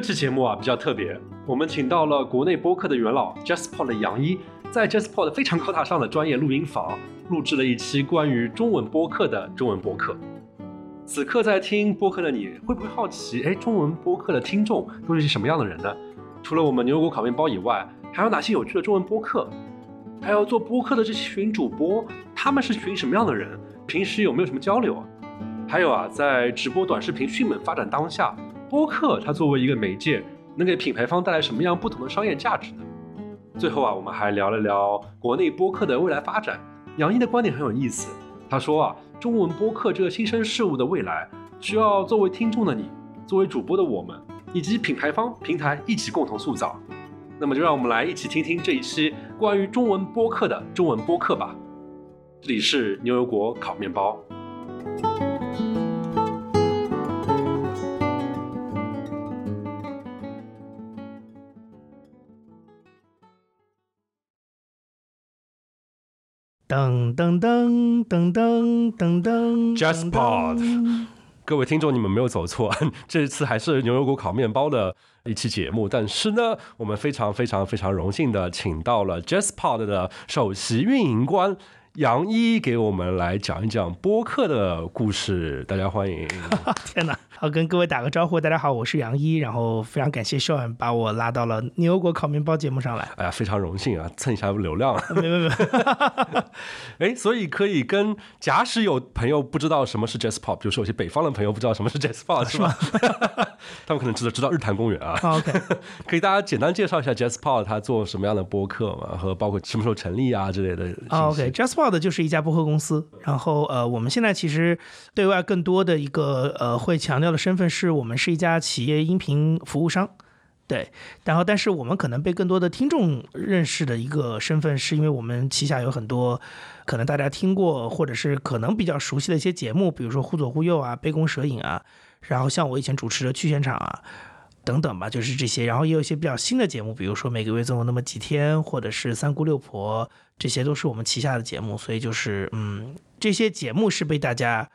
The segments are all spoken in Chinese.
这期节目啊比较特别，我们请到了国内播客的元老 j a s p o r 的杨一，在 j a s p o r 的非常高大上的专业录音房录制了一期关于中文播客的中文播客。此刻在听播客的你会不会好奇？哎，中文播客的听众都是些什么样的人呢？除了我们牛油果烤面包以外，还有哪些有趣的中文播客？还有做播客的这群主播，他们是群什么样的人？平时有没有什么交流？还有啊，在直播短视频迅猛发展当下。播客它作为一个媒介，能给品牌方带来什么样不同的商业价值呢？最后啊，我们还聊了聊国内播客的未来发展。杨毅的观点很有意思，他说啊，中文播客这个新生事物的未来，需要作为听众的你，作为主播的我们，以及品牌方平台一起共同塑造。那么就让我们来一起听听这一期关于中文播客的中文播客吧。这里是牛油果烤面包。噔噔噔噔噔噔噔，JustPod，各位听众，你们没有走错，这一次还是牛油果烤面包的一期节目。但是呢，我们非常非常非常荣幸的请到了 JustPod 的首席运营官。杨一给我们来讲一讲播客的故事，大家欢迎。天哪，好跟各位打个招呼，大家好，我是杨一，然后非常感谢秀恩把我拉到了牛油果烤面包节目上来。哎呀，非常荣幸啊，蹭一下流量。没没没。哎，所以可以跟假使有朋友不知道什么是 Jazz Pop，比如说有些北方的朋友不知道什么是 Jazz Pop，是吧？他们可能知道知道日坛公园啊。OK，可以大家简单介绍一下 Jazz Pop 它做什么样的播客嘛，和包括什么时候成立啊之类的。OK，Jazz Pop。的就是一家播客公司，然后呃，我们现在其实对外更多的一个呃会强调的身份是我们是一家企业音频服务商，对，然后但是我们可能被更多的听众认识的一个身份，是因为我们旗下有很多可能大家听过或者是可能比较熟悉的一些节目，比如说忽左忽右啊、杯弓蛇影啊，然后像我以前主持的去现场啊。等等吧，就是这些，然后也有一些比较新的节目，比如说每个月总有那么几天，或者是三姑六婆，这些都是我们旗下的节目，所以就是嗯，这些节目是被大家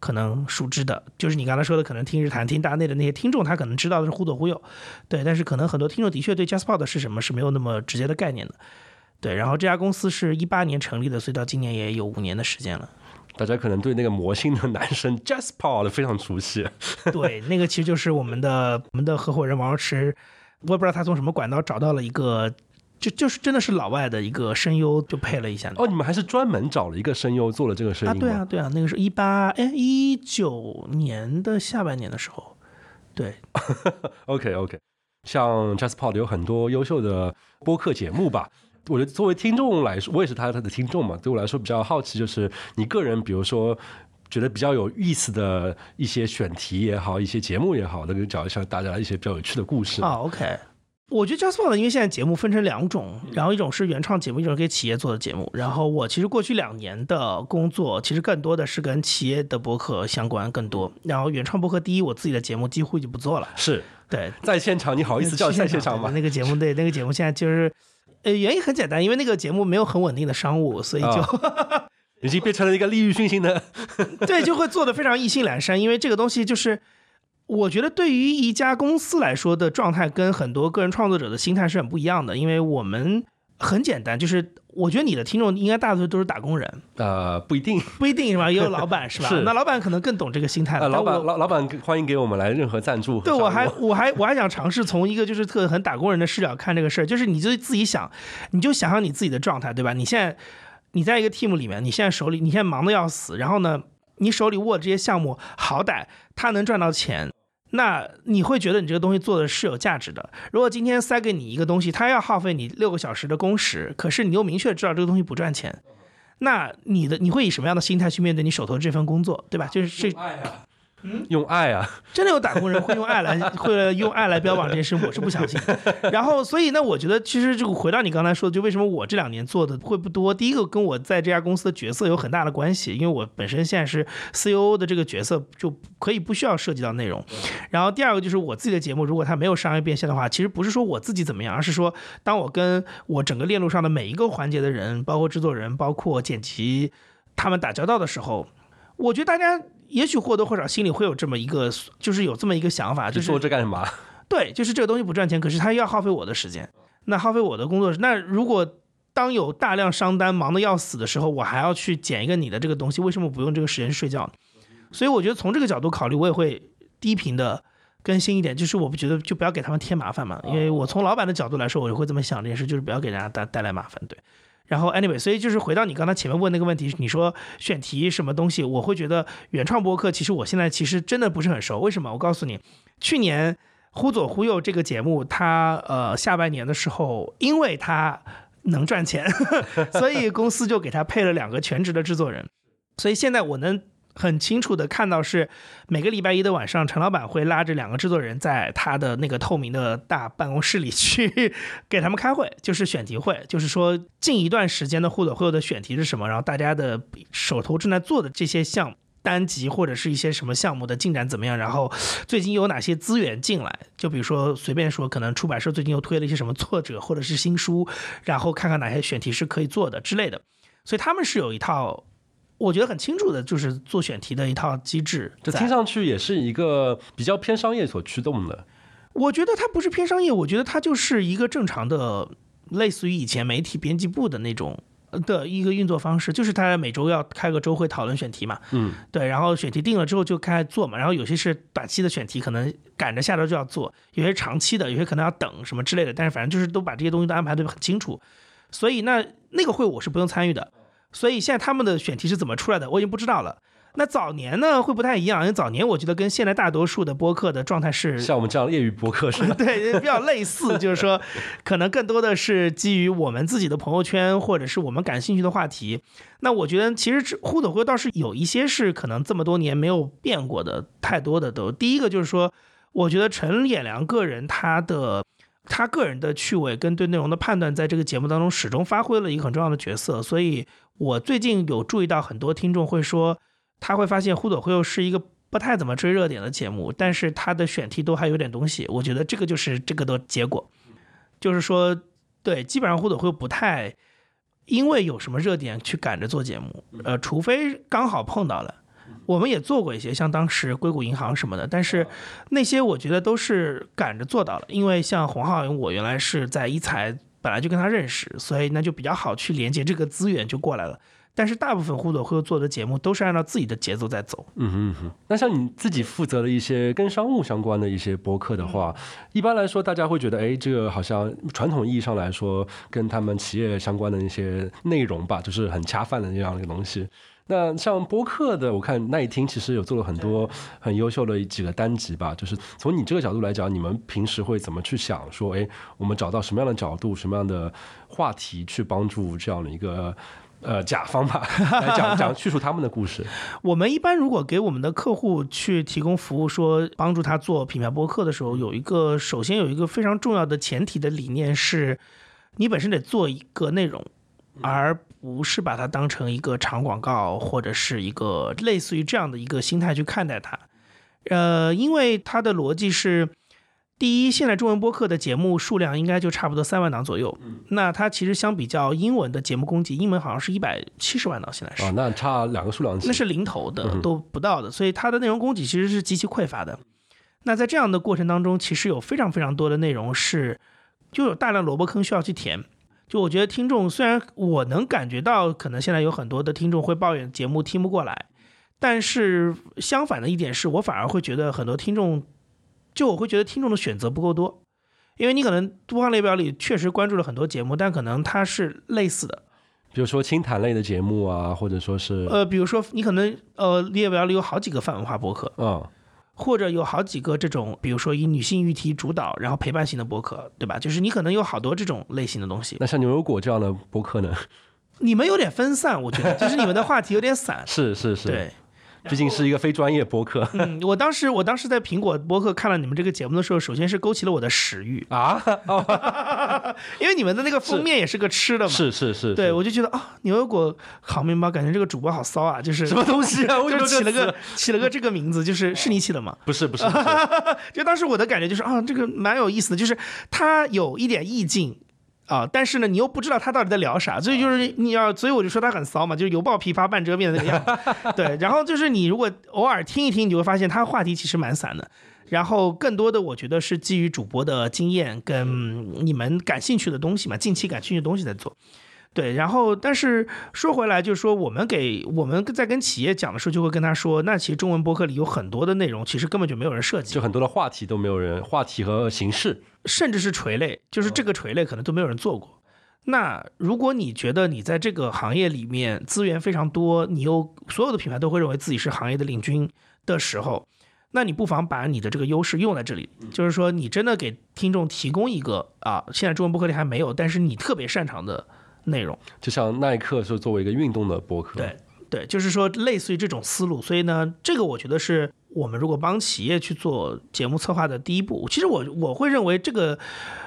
可能熟知的，就是你刚才说的，可能听日坛、听大内的那些听众，他可能知道的是忽左忽右，对，但是可能很多听众的确对 JustPod 是什么是没有那么直接的概念的，对，然后这家公司是一八年成立的，所以到今年也有五年的时间了。大家可能对那个魔性的男生 Jasper 非常熟悉。对，那个其实就是我们的我们的合伙人王池，我也不知道他从什么管道找到了一个，就就是真的是老外的一个声优，就配了一下。哦，你们还是专门找了一个声优做了这个声音啊？对啊，对啊，那个是一八哎一九年的下半年的时候。对。OK OK，像 Jasper 有很多优秀的播客节目吧。我觉得作为听众来说，我也是他他的听众嘛。对我来说比较好奇，就是你个人，比如说觉得比较有意思的一些选题也好，一些节目也好，能够讲一下大家一些比较有趣的故事。啊，OK。我觉得 JustPod 因为现在节目分成两种，然后一种是原创节目，一种是给企业做的节目。然后我其实过去两年的工作，其实更多的是跟企业的博客相关更多。然后原创博客，第一，我自己的节目几乎就不做了。是对，在现场，你好意思叫在现场吗？那个节目，对，那个节目现在就是。呃，原因很简单，因为那个节目没有很稳定的商务，所以就已经变成了一个利欲熏心的，对，就会做的非常意兴阑珊。因为这个东西就是，我觉得对于一家公司来说的状态，跟很多个人创作者的心态是很不一样的，因为我们。很简单，就是我觉得你的听众应该大多数都是打工人。呃，不一定，不一定是吧？也有老板是吧？是。那老板可能更懂这个心态了。老板，老老板欢迎给我们来任何赞助。对，我还我还我还想尝试从一个就是特很打工人的视角看这个事儿，就是你就自己想，你就想想你自己的状态，对吧？你现在你在一个 team 里面，你现在手里你现在忙的要死，然后呢，你手里握这些项目，好歹他能赚到钱。那你会觉得你这个东西做的是有价值的。如果今天塞给你一个东西，它要耗费你六个小时的工时，可是你又明确知道这个东西不赚钱，那你的你会以什么样的心态去面对你手头这份工作，对吧？就是这。用爱啊！真的有打工人会用爱来 会用爱来标榜这件事，我是不相信。然后，所以呢，我觉得其实就回到你刚才说的，就为什么我这两年做的会不多。第一个跟我在这家公司的角色有很大的关系，因为我本身现在是 C O O 的这个角色，就可以不需要涉及到内容。然后第二个就是我自己的节目，如果它没有商业变现的话，其实不是说我自己怎么样，而是说当我跟我整个链路上的每一个环节的人，包括制作人、包括剪辑，他们打交道的时候，我觉得大家。也许或多或少心里会有这么一个，就是有这么一个想法，就是做这干什么？对，就是这个东西不赚钱，可是它要耗费我的时间，那耗费我的工作。那如果当有大量商单忙得要死的时候，我还要去捡一个你的这个东西，为什么不用这个时间睡觉呢？所以我觉得从这个角度考虑，我也会低频的更新一点，就是我不觉得就不要给他们添麻烦嘛，因为我从老板的角度来说，我就会这么想这件事，就是不要给大家带带来麻烦，对。然后，anyway，所以就是回到你刚才前面问那个问题，你说选题什么东西，我会觉得原创播客，其实我现在其实真的不是很熟。为什么？我告诉你，去年《忽左忽右》这个节目，它呃下半年的时候，因为它能赚钱，所以公司就给他配了两个全职的制作人。所以现在我能。很清楚的看到是每个礼拜一的晚上，陈老板会拉着两个制作人在他的那个透明的大办公室里去给他们开会，就是选题会，就是说近一段时间的互动会有的选题是什么，然后大家的手头正在做的这些项目单集或者是一些什么项目的进展怎么样，然后最近有哪些资源进来，就比如说随便说，可能出版社最近又推了一些什么作者或者是新书，然后看看哪些选题是可以做的之类的，所以他们是有一套。我觉得很清楚的，就是做选题的一套机制。这听上去也是一个比较偏商业所驱动的。我觉得它不是偏商业，我觉得它就是一个正常的，类似于以前媒体编辑部的那种的一个运作方式，就是他每周要开个周会讨论选题嘛。嗯，对，然后选题定了之后就开始做嘛。然后有些是短期的选题，可能赶着下周就要做；有些长期的，有些可能要等什么之类的。但是反正就是都把这些东西都安排的很清楚。所以那那个会我是不用参与的。所以现在他们的选题是怎么出来的，我已经不知道了。那早年呢会不太一样，因为早年我觉得跟现在大多数的播客的状态是像我们这样业余播客是 对比较类似，就是说可能更多的是基于我们自己的朋友圈或者是我们感兴趣的话题。那我觉得其实互动会倒是有一些是可能这么多年没有变过的，太多的都。第一个就是说，我觉得陈衍良个人他的。他个人的趣味跟对内容的判断，在这个节目当中始终发挥了一个很重要的角色。所以我最近有注意到很多听众会说，他会发现《忽左忽右》是一个不太怎么追热点的节目，但是他的选题都还有点东西。我觉得这个就是这个的结果，就是说，对，基本上《忽左忽右》不太因为有什么热点去赶着做节目，呃，除非刚好碰到了。我们也做过一些，像当时硅谷银行什么的，但是那些我觉得都是赶着做到了，因为像洪浩，我原来是在一财本来就跟他认识，所以那就比较好去连接这个资源就过来了。但是大部分互动会做的节目都是按照自己的节奏在走。嗯哼哼。那像你自己负责的一些跟商务相关的一些播客的话，一般来说大家会觉得，哎，这个好像传统意义上来说跟他们企业相关的一些内容吧，就是很恰饭的那样的一个东西。那像播客的，我看那一听其实有做了很多很优秀的几个单集吧。就是从你这个角度来讲，你们平时会怎么去想？说，哎，我们找到什么样的角度、什么样的话题去帮助这样的一个呃甲方吧，来讲 讲叙述他们的故事。我们一般如果给我们的客户去提供服务，说帮助他做品牌播客的时候，有一个首先有一个非常重要的前提的理念是，你本身得做一个内容，而。不是把它当成一个长广告或者是一个类似于这样的一个心态去看待它，呃，因为它的逻辑是，第一，现在中文播客的节目数量应该就差不多三万档左右，那它其实相比较英文的节目供给，英文好像是一百七十万档，现在是。啊，那差两个数量级，那是零头的都不到的，所以它的内容供给其实是极其匮乏的。那在这样的过程当中，其实有非常非常多的内容是，就有大量萝卜坑需要去填。就我觉得听众虽然我能感觉到，可能现在有很多的听众会抱怨节目听不过来，但是相反的一点是我反而会觉得很多听众，就我会觉得听众的选择不够多，因为你可能播放列表里确实关注了很多节目，但可能它是类似的，比如说清谈类的节目啊，或者说是呃，比如说你可能呃列表里有好几个泛文化博客啊。或者有好几个这种，比如说以女性议题主导，然后陪伴型的博客，对吧？就是你可能有好多这种类型的东西。那像牛油果这样的博客呢？你们有点分散，我觉得，就是你们的话题有点散。是是是，对。毕竟是一个非专业播客。嗯，我当时我当时在苹果播客看了你们这个节目的时候，首先是勾起了我的食欲啊，因为你们的那个封面也是个吃的嘛。是是是。对，我就觉得啊，牛油果烤面包，感觉这个主播好骚啊，就是什么东西啊？我就起了个起了个这个名字，就是是你起的吗？不是不是，就当时我的感觉就是啊，这个蛮有意思的，就是它有一点意境。啊，但是呢，你又不知道他到底在聊啥，所以就是你要，所以我就说他很骚嘛，就是犹抱琵琶半遮面的那个样子。对，然后就是你如果偶尔听一听，你就会发现他话题其实蛮散的。然后更多的，我觉得是基于主播的经验跟你们感兴趣的东西嘛，近期感兴趣的东西在做。对，然后但是说回来，就是说我们给我们在跟企业讲的时候，就会跟他说，那其实中文博客里有很多的内容，其实根本就没有人设计，就很多的话题都没有人，话题和形式，甚至是垂类，就是这个垂类可能都没有人做过。那如果你觉得你在这个行业里面资源非常多，你又所有的品牌都会认为自己是行业的领军的时候。那你不妨把你的这个优势用在这里，就是说你真的给听众提供一个啊，现在中文博客里还没有，但是你特别擅长的内容，就像耐克是作为一个运动的博客，对。对，就是说类似于这种思路，所以呢，这个我觉得是我们如果帮企业去做节目策划的第一步。其实我我会认为这个，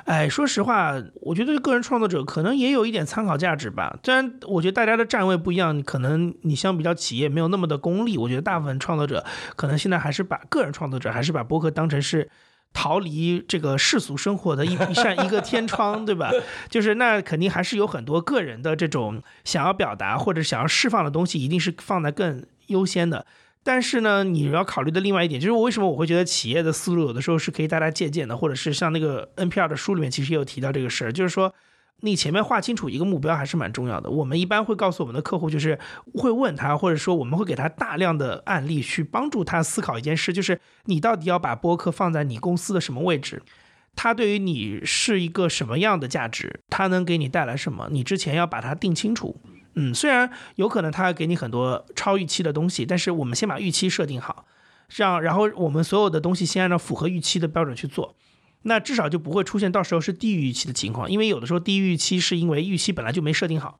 哎，说实话，我觉得个人创作者可能也有一点参考价值吧。虽然我觉得大家的站位不一样，可能你相比较企业没有那么的功利。我觉得大部分创作者可能现在还是把个人创作者还是把博客当成是。逃离这个世俗生活的一 一扇一个天窗，对吧？就是那肯定还是有很多个人的这种想要表达或者想要释放的东西，一定是放在更优先的。但是呢，你要考虑的另外一点，就是为什么我会觉得企业的思路有的时候是可以大家借鉴的，或者是像那个 NPR 的书里面其实也有提到这个事儿，就是说。你前面画清楚一个目标还是蛮重要的。我们一般会告诉我们的客户，就是会问他，或者说我们会给他大量的案例去帮助他思考一件事，就是你到底要把播客放在你公司的什么位置？它对于你是一个什么样的价值？它能给你带来什么？你之前要把它定清楚。嗯，虽然有可能它给你很多超预期的东西，但是我们先把预期设定好，这样，然后我们所有的东西先按照符合预期的标准去做。那至少就不会出现到时候是低于预期的情况，因为有的时候低于预期是因为预期本来就没设定好。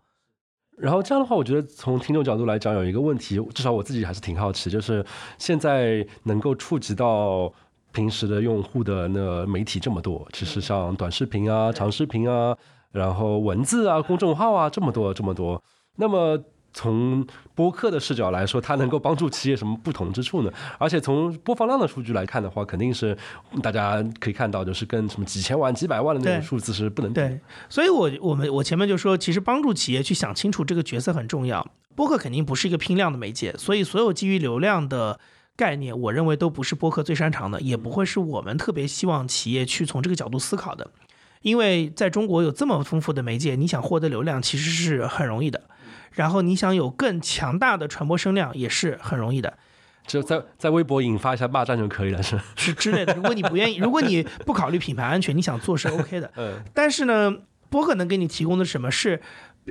然后这样的话，我觉得从听众角度来讲，有一个问题，至少我自己还是挺好奇，就是现在能够触及到平时的用户的那媒体这么多，其实像短视频啊、长视频啊，然后文字啊、公众号啊这么多这么多，那么。从播客的视角来说，它能够帮助企业什么不同之处呢？而且从播放量的数据来看的话，肯定是大家可以看到，就是跟什么几千万、几百万的那种数字是不能对。所以，我我们我前面就说，其实帮助企业去想清楚这个角色很重要。播客肯定不是一个拼量的媒介，所以所有基于流量的概念，我认为都不是播客最擅长的，也不会是我们特别希望企业去从这个角度思考的。因为在中国有这么丰富的媒介，你想获得流量其实是很容易的。然后你想有更强大的传播声量也是很容易的，就在在微博引发一下骂战就可以了，是是之类的。如果你不愿意，如果你不考虑品牌安全，你想做是 OK 的。嗯。但是呢，播客能给你提供的什么是？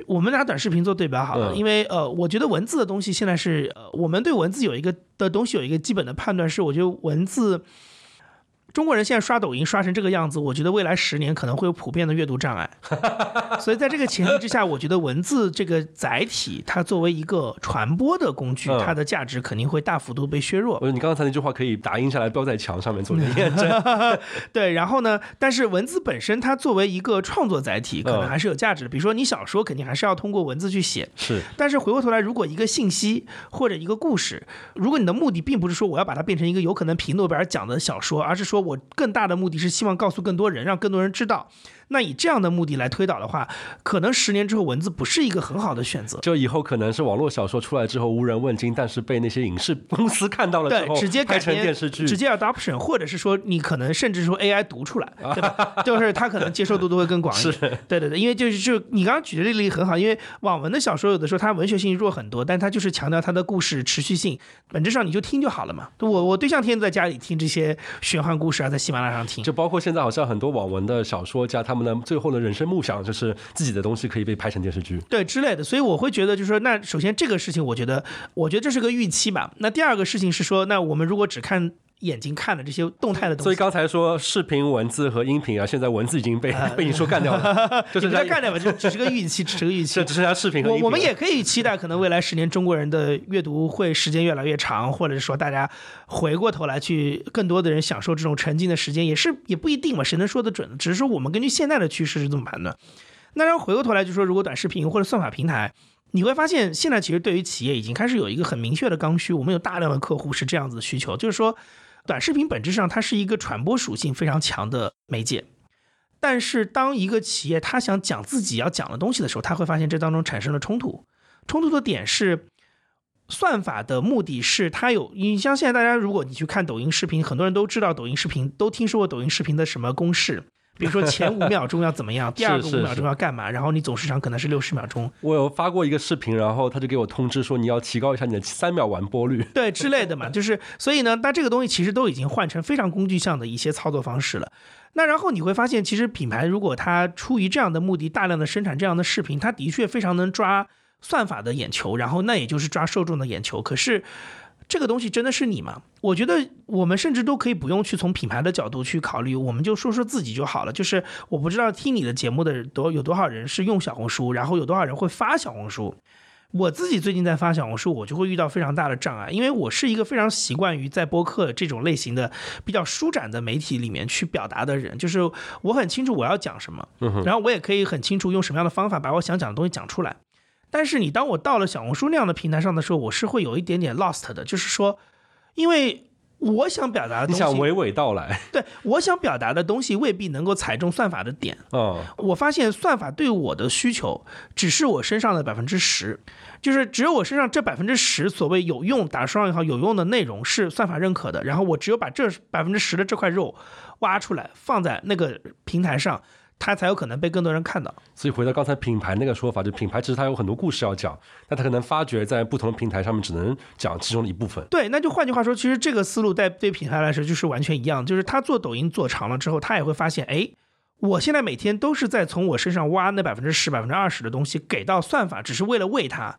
我们拿短视频做对标好了，因为呃，我觉得文字的东西现在是呃，我们对文字有一个的东西有一个基本的判断是，我觉得文字。中国人现在刷抖音刷成这个样子，我觉得未来十年可能会有普遍的阅读障碍。所以在这个前提之下，我觉得文字这个载体，它作为一个传播的工具，它的价值肯定会大幅度被削弱。你刚才那句话可以打印下来，标在墙上面做验证。对，然后呢？但是文字本身它作为一个创作载体，可能还是有价值的。比如说你小说，肯定还是要通过文字去写。是。但是回过头来，如果一个信息或者一个故事，如果你的目的并不是说我要把它变成一个有可能评诺贝尔奖的小说，而是说我更大的目的是希望告诉更多人，让更多人知道。那以这样的目的来推导的话，可能十年之后文字不是一个很好的选择。就以后可能是网络小说出来之后无人问津，但是被那些影视公司看到了之后，直接改成电视剧，直接 adoption，或者是说你可能甚至说 AI 读出来，对吧？就是它可能接受度都会更广一点。对对对，因为就是就你刚刚举的例子很好，因为网文的小说有的时候它文学性弱很多，但它就是强调它的故事持续性，本质上你就听就好了嘛。我我对象天天在家里听这些玄幻故事啊，在喜马拉雅上听。就包括现在好像很多网文的小说家，他们的最后的人生。梦想就是自己的东西可以被拍成电视剧，对之类的，所以我会觉得，就是说，那首先这个事情，我觉得，我觉得这是个预期吧。那第二个事情是说，那我们如果只看。眼睛看的这些动态的东西，所以刚才说视频、文字和音频啊，现在文字已经被 被你说干掉了，就是在干掉吧，就只是个预期，只是个预期，只剩 下视频。我我们也可以期待，可能未来十年中国人的阅读会时间越来越长，或者是说大家回过头来去更多的人享受这种沉浸的时间，也是也不一定嘛，谁能说得准？只是说我们根据现在的趋势是这么判断。那然后回过头来就说，如果短视频或者算法平台，你会发现现在其实对于企业已经开始有一个很明确的刚需，我们有大量的客户是这样子的需求，就是说。短视频本质上它是一个传播属性非常强的媒介，但是当一个企业它想讲自己要讲的东西的时候，他会发现这当中产生了冲突。冲突的点是，算法的目的是它有，你像现在大家如果你去看抖音视频，很多人都知道抖音视频，都听说过抖音视频的什么公式。比如说前五秒钟要怎么样，第二个五秒钟要干嘛，然后你总时长可能是六十秒钟。我有发过一个视频，然后他就给我通知说你要提高一下你的三秒完播率，对之类的嘛，就是所以呢，那这个东西其实都已经换成非常工具项的一些操作方式了。那然后你会发现，其实品牌如果它出于这样的目的，大量的生产这样的视频，它的确非常能抓算法的眼球，然后那也就是抓受众的眼球。可是。这个东西真的是你吗？我觉得我们甚至都可以不用去从品牌的角度去考虑，我们就说说自己就好了。就是我不知道听你的节目的多有多少人是用小红书，然后有多少人会发小红书。我自己最近在发小红书，我就会遇到非常大的障碍，因为我是一个非常习惯于在播客这种类型的比较舒展的媒体里面去表达的人。就是我很清楚我要讲什么，然后我也可以很清楚用什么样的方法把我想讲的东西讲出来。但是你当我到了小红书那样的平台上的时候，我是会有一点点 lost 的，就是说，因为我想表达的东西，你想娓娓道来，对我想表达的东西未必能够踩中算法的点。哦，我发现算法对我的需求只是我身上的百分之十，就是只有我身上这百分之十所谓有用打双引号有用的内容是算法认可的，然后我只有把这百分之十的这块肉挖出来放在那个平台上。它才有可能被更多人看到。所以回到刚才品牌那个说法，就品牌其实它有很多故事要讲，但它可能发掘在不同的平台上面只能讲其中的一部分。对，那就换句话说，其实这个思路在对品牌来说就是完全一样，就是他做抖音做长了之后，他也会发现，哎，我现在每天都是在从我身上挖那百分之十、百分之二十的东西给到算法，只是为了喂它。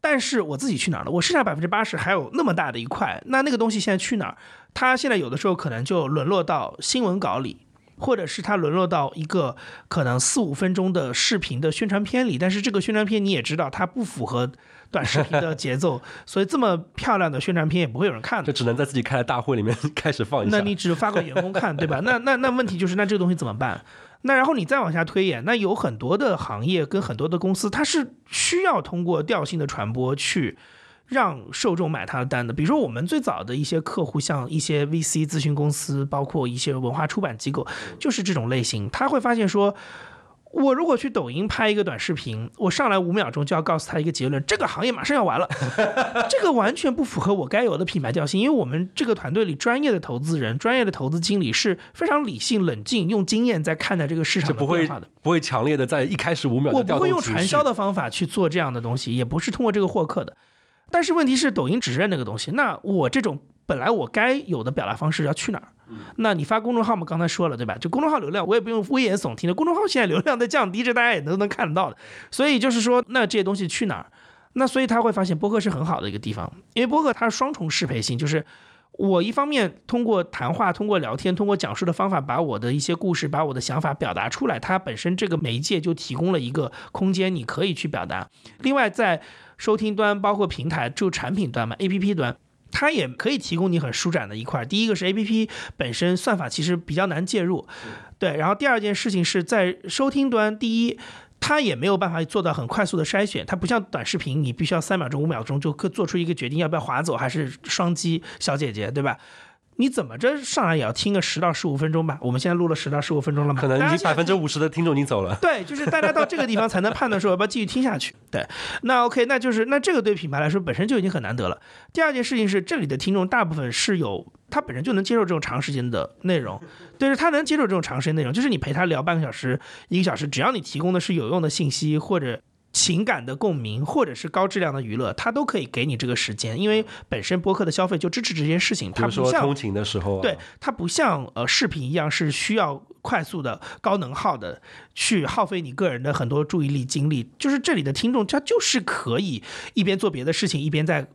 但是我自己去哪儿了？我剩下百分之八十还有那么大的一块，那那个东西现在去哪儿？它现在有的时候可能就沦落到新闻稿里。或者是它沦落到一个可能四五分钟的视频的宣传片里，但是这个宣传片你也知道，它不符合短视频的节奏，所以这么漂亮的宣传片也不会有人看，就只能在自己开的大会里面开始放一下。那你只发给员工看，对吧？那那那问题就是，那这个东西怎么办？那然后你再往下推演，那有很多的行业跟很多的公司，它是需要通过调性的传播去。让受众买他的单的，比如说我们最早的一些客户，像一些 VC 咨询公司，包括一些文化出版机构，就是这种类型。他会发现说，我如果去抖音拍一个短视频，我上来五秒钟就要告诉他一个结论，这个行业马上要完了，这个完全不符合我该有的品牌调性。因为我们这个团队里专业的投资人、专业的投资经理是非常理性、冷静，用经验在看待这个市场的变化的，不会强烈的在一开始五秒。我不会用传销的方法去做这样的东西，也不是通过这个获客的。但是问题是，抖音只认那个东西。那我这种本来我该有的表达方式要去哪儿？那你发公众号嘛？刚才说了对吧？就公众号流量，我也不用危言耸听的。公众号现在流量在降低，这大家也都能看得到的。所以就是说，那这些东西去哪儿？那所以他会发现播客是很好的一个地方，因为播客它是双重适配性，就是我一方面通过谈话、通过聊天、通过讲述的方法，把我的一些故事、把我的想法表达出来，它本身这个媒介就提供了一个空间，你可以去表达。另外在收听端包括平台，就产品端嘛，A P P 端，它也可以提供你很舒展的一块。第一个是 A P P 本身算法其实比较难介入，对。然后第二件事情是在收听端，第一，它也没有办法做到很快速的筛选，它不像短视频，你必须要三秒钟、五秒钟就可做出一个决定，要不要划走还是双击小姐姐，对吧？你怎么着上来也要听个十到十五分钟吧？我们现在录了十到十五分钟了嘛？可能你百分之五十的听众已经走了。对，就是大家到这个地方才能判断说要不要继续听下去。对，那 OK，那就是那这个对品牌来说本身就已经很难得了。第二件事情是，这里的听众大部分是有他本身就能接受这种长时间的内容，对，是他能接受这种长时间内容，就是你陪他聊半个小时、一个小时，只要你提供的是有用的信息或者。情感的共鸣，或者是高质量的娱乐，它都可以给你这个时间，因为本身播客的消费就支持这件事情。它不像通勤的时候，对它不像呃视频一样是需要快速的高能耗的去耗费你个人的很多注意力精力。就是这里的听众，他就是可以一边做别的事情，一边在。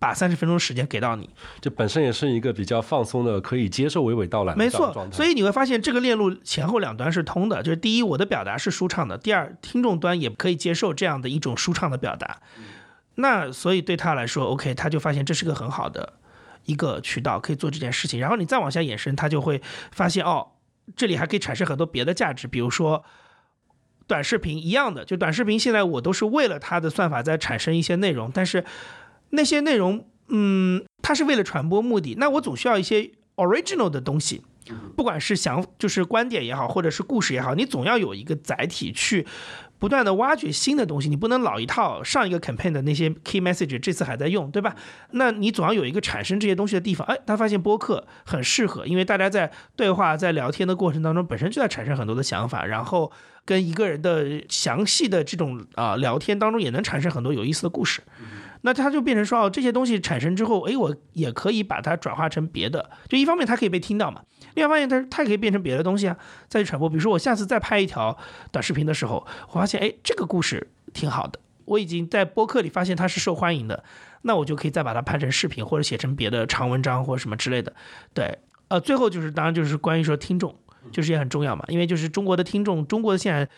把三十分钟时间给到你，这本身也是一个比较放松的，可以接受娓娓道来。没错，所以你会发现这个链路前后两端是通的，就是第一，我的表达是舒畅的；第二，听众端也可以接受这样的一种舒畅的表达。那所以对他来说，OK，他就发现这是个很好的一个渠道，可以做这件事情。然后你再往下延伸，他就会发现哦，这里还可以产生很多别的价值，比如说短视频一样的，就短视频现在我都是为了它的算法在产生一些内容，但是。那些内容，嗯，它是为了传播目的，那我总需要一些 original 的东西。不管是想就是观点也好，或者是故事也好，你总要有一个载体去不断的挖掘新的东西，你不能老一套上一个 campaign 的那些 key message 这次还在用，对吧？那你总要有一个产生这些东西的地方。哎，他发现播客很适合，因为大家在对话、在聊天的过程当中，本身就在产生很多的想法，然后跟一个人的详细的这种啊聊天当中，也能产生很多有意思的故事。那它就变成说，哦，这些东西产生之后，哎，我也可以把它转化成别的。就一方面它可以被听到嘛，另外一方面它它也可以变成别的东西啊，再去传播。比如说我下次再拍一条短视频的时候，我发现哎，这个故事挺好的，我已经在播客里发现它是受欢迎的，那我就可以再把它拍成视频或者写成别的长文章或者什么之类的。对，呃，最后就是当然就是关于说听众，就是也很重要嘛，因为就是中国的听众，中国的现在。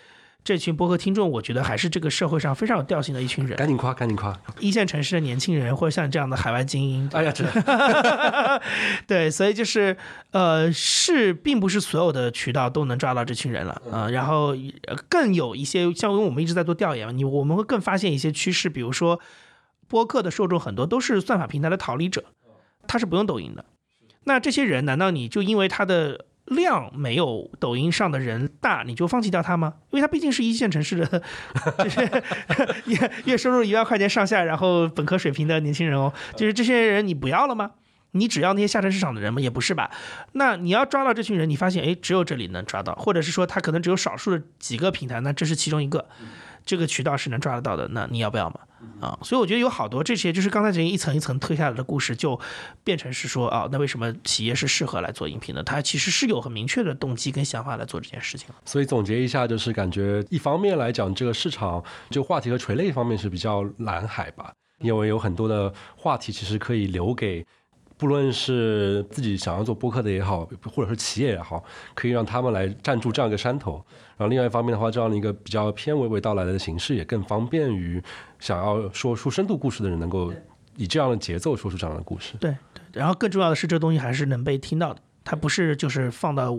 这群播客听众，我觉得还是这个社会上非常有调性的一群人。赶紧夸，赶紧夸！一线城市的年轻人，或者像这样的海外精英。哎呀，真的。对，所以就是，呃，是，并不是所有的渠道都能抓到这群人了啊。然后更有一些，像因为我们一直在做调研嘛，你我们会更发现一些趋势，比如说，播客的受众很多都是算法平台的逃离者，他是不用抖音的。那这些人，难道你就因为他的？量没有抖音上的人大，你就放弃掉他吗？因为他毕竟是一线城市的，就是月月收入一万块钱上下，然后本科水平的年轻人哦，就是这些人你不要了吗？你只要那些下沉市场的人吗？也不是吧？那你要抓到这群人，你发现哎，只有这里能抓到，或者是说他可能只有少数的几个平台，那这是其中一个。这个渠道是能抓得到的，那你要不要嘛？啊，所以我觉得有好多这些，就是刚才这一层一层推下来的故事，就变成是说啊，那为什么企业是适合来做音频的？它其实是有很明确的动机跟想法来做这件事情。所以总结一下，就是感觉一方面来讲，这个市场就话题和垂类方面是比较蓝海吧，因为有很多的话题其实可以留给。不论是自己想要做播客的也好，或者是企业也好，可以让他们来站住这样一个山头。然后另外一方面的话，这样的一个比较偏娓娓道来的形式，也更方便于想要说出深度故事的人，能够以这样的节奏说出这样的故事。对对。然后更重要的是，这东西还是能被听到的，它不是就是放到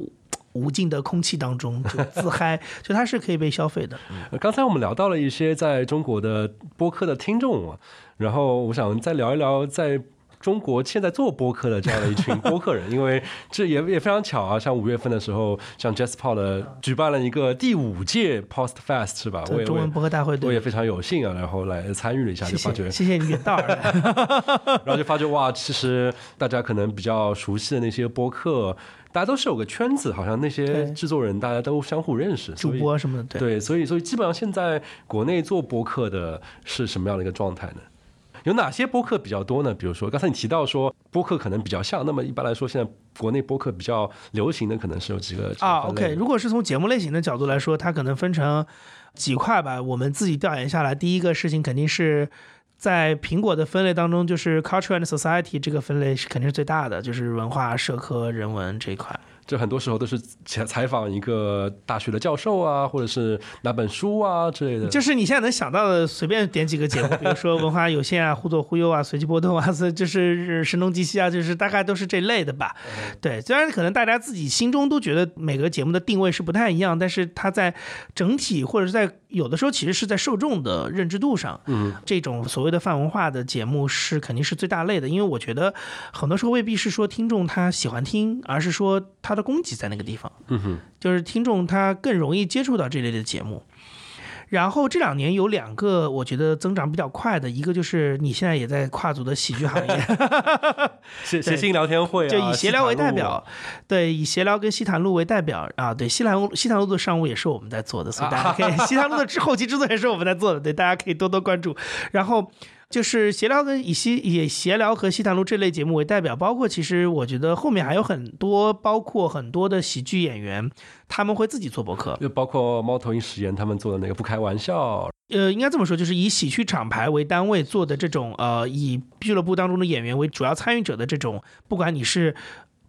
无尽的空气当中就自嗨，就它是可以被消费的。刚才我们聊到了一些在中国的播客的听众，然后我想再聊一聊在。中国现在做播客的这样的一群播客人，因为这也也非常巧啊，像五月份的时候，像 Jasper 的举办了一个第五届 Post Fest 是吧？我中文播客大会，我也非常有幸啊，然后来参与了一下，就发觉谢谢你远道而来，然后就发觉哇，其实大家可能比较熟悉的那些播客，大家都是有个圈子，好像那些制作人大家都相互认识，主播什么的，对，所以所以基本上现在国内做播客的是什么样的一个状态呢？有哪些播客比较多呢？比如说刚才你提到说播客可能比较像，那么一般来说，现在国内播客比较流行的可能是有几个啊？OK，如果是从节目类型的角度来说，它可能分成几块吧。我们自己调研下来，第一个事情肯定是在苹果的分类当中，就是 Culture and Society 这个分类是肯定是最大的，就是文化、社科、人文这一块。就很多时候都是采采访一个大学的教授啊，或者是哪本书啊之类的。就是你现在能想到的，随便点几个节目，比如说文化有限啊、忽左忽右啊、随机波动啊，这就是声东击西啊，就是大概都是这类的吧。对，虽然可能大家自己心中都觉得每个节目的定位是不太一样，但是它在整体或者是在有的时候其实是在受众的认知度上，嗯，这种所谓的泛文化的节目是肯定是最大类的，因为我觉得很多时候未必是说听众他喜欢听，而是说他的。供给在那个地方，嗯哼，就是听众他更容易接触到这类的节目。然后这两年有两个我觉得增长比较快的，一个就是你现在也在跨足的喜剧行业，谐谐星聊天会，就以闲聊为代表，对，以闲聊跟西坛路为代表啊，对，西坛西坛路的商务也是我们在做的，所以大家可以 西坛路的后期制作也是我们在做的，对，大家可以多多关注。然后。就是闲聊跟以西以闲聊和西谈路这类节目为代表，包括其实我觉得后面还有很多，包括很多的喜剧演员，他们会自己做博客，就包括猫头鹰实验他们做的那个不开玩笑，呃，应该这么说，就是以喜剧厂牌为单位做的这种，呃，以俱乐部当中的演员为主要参与者的这种，不管你是。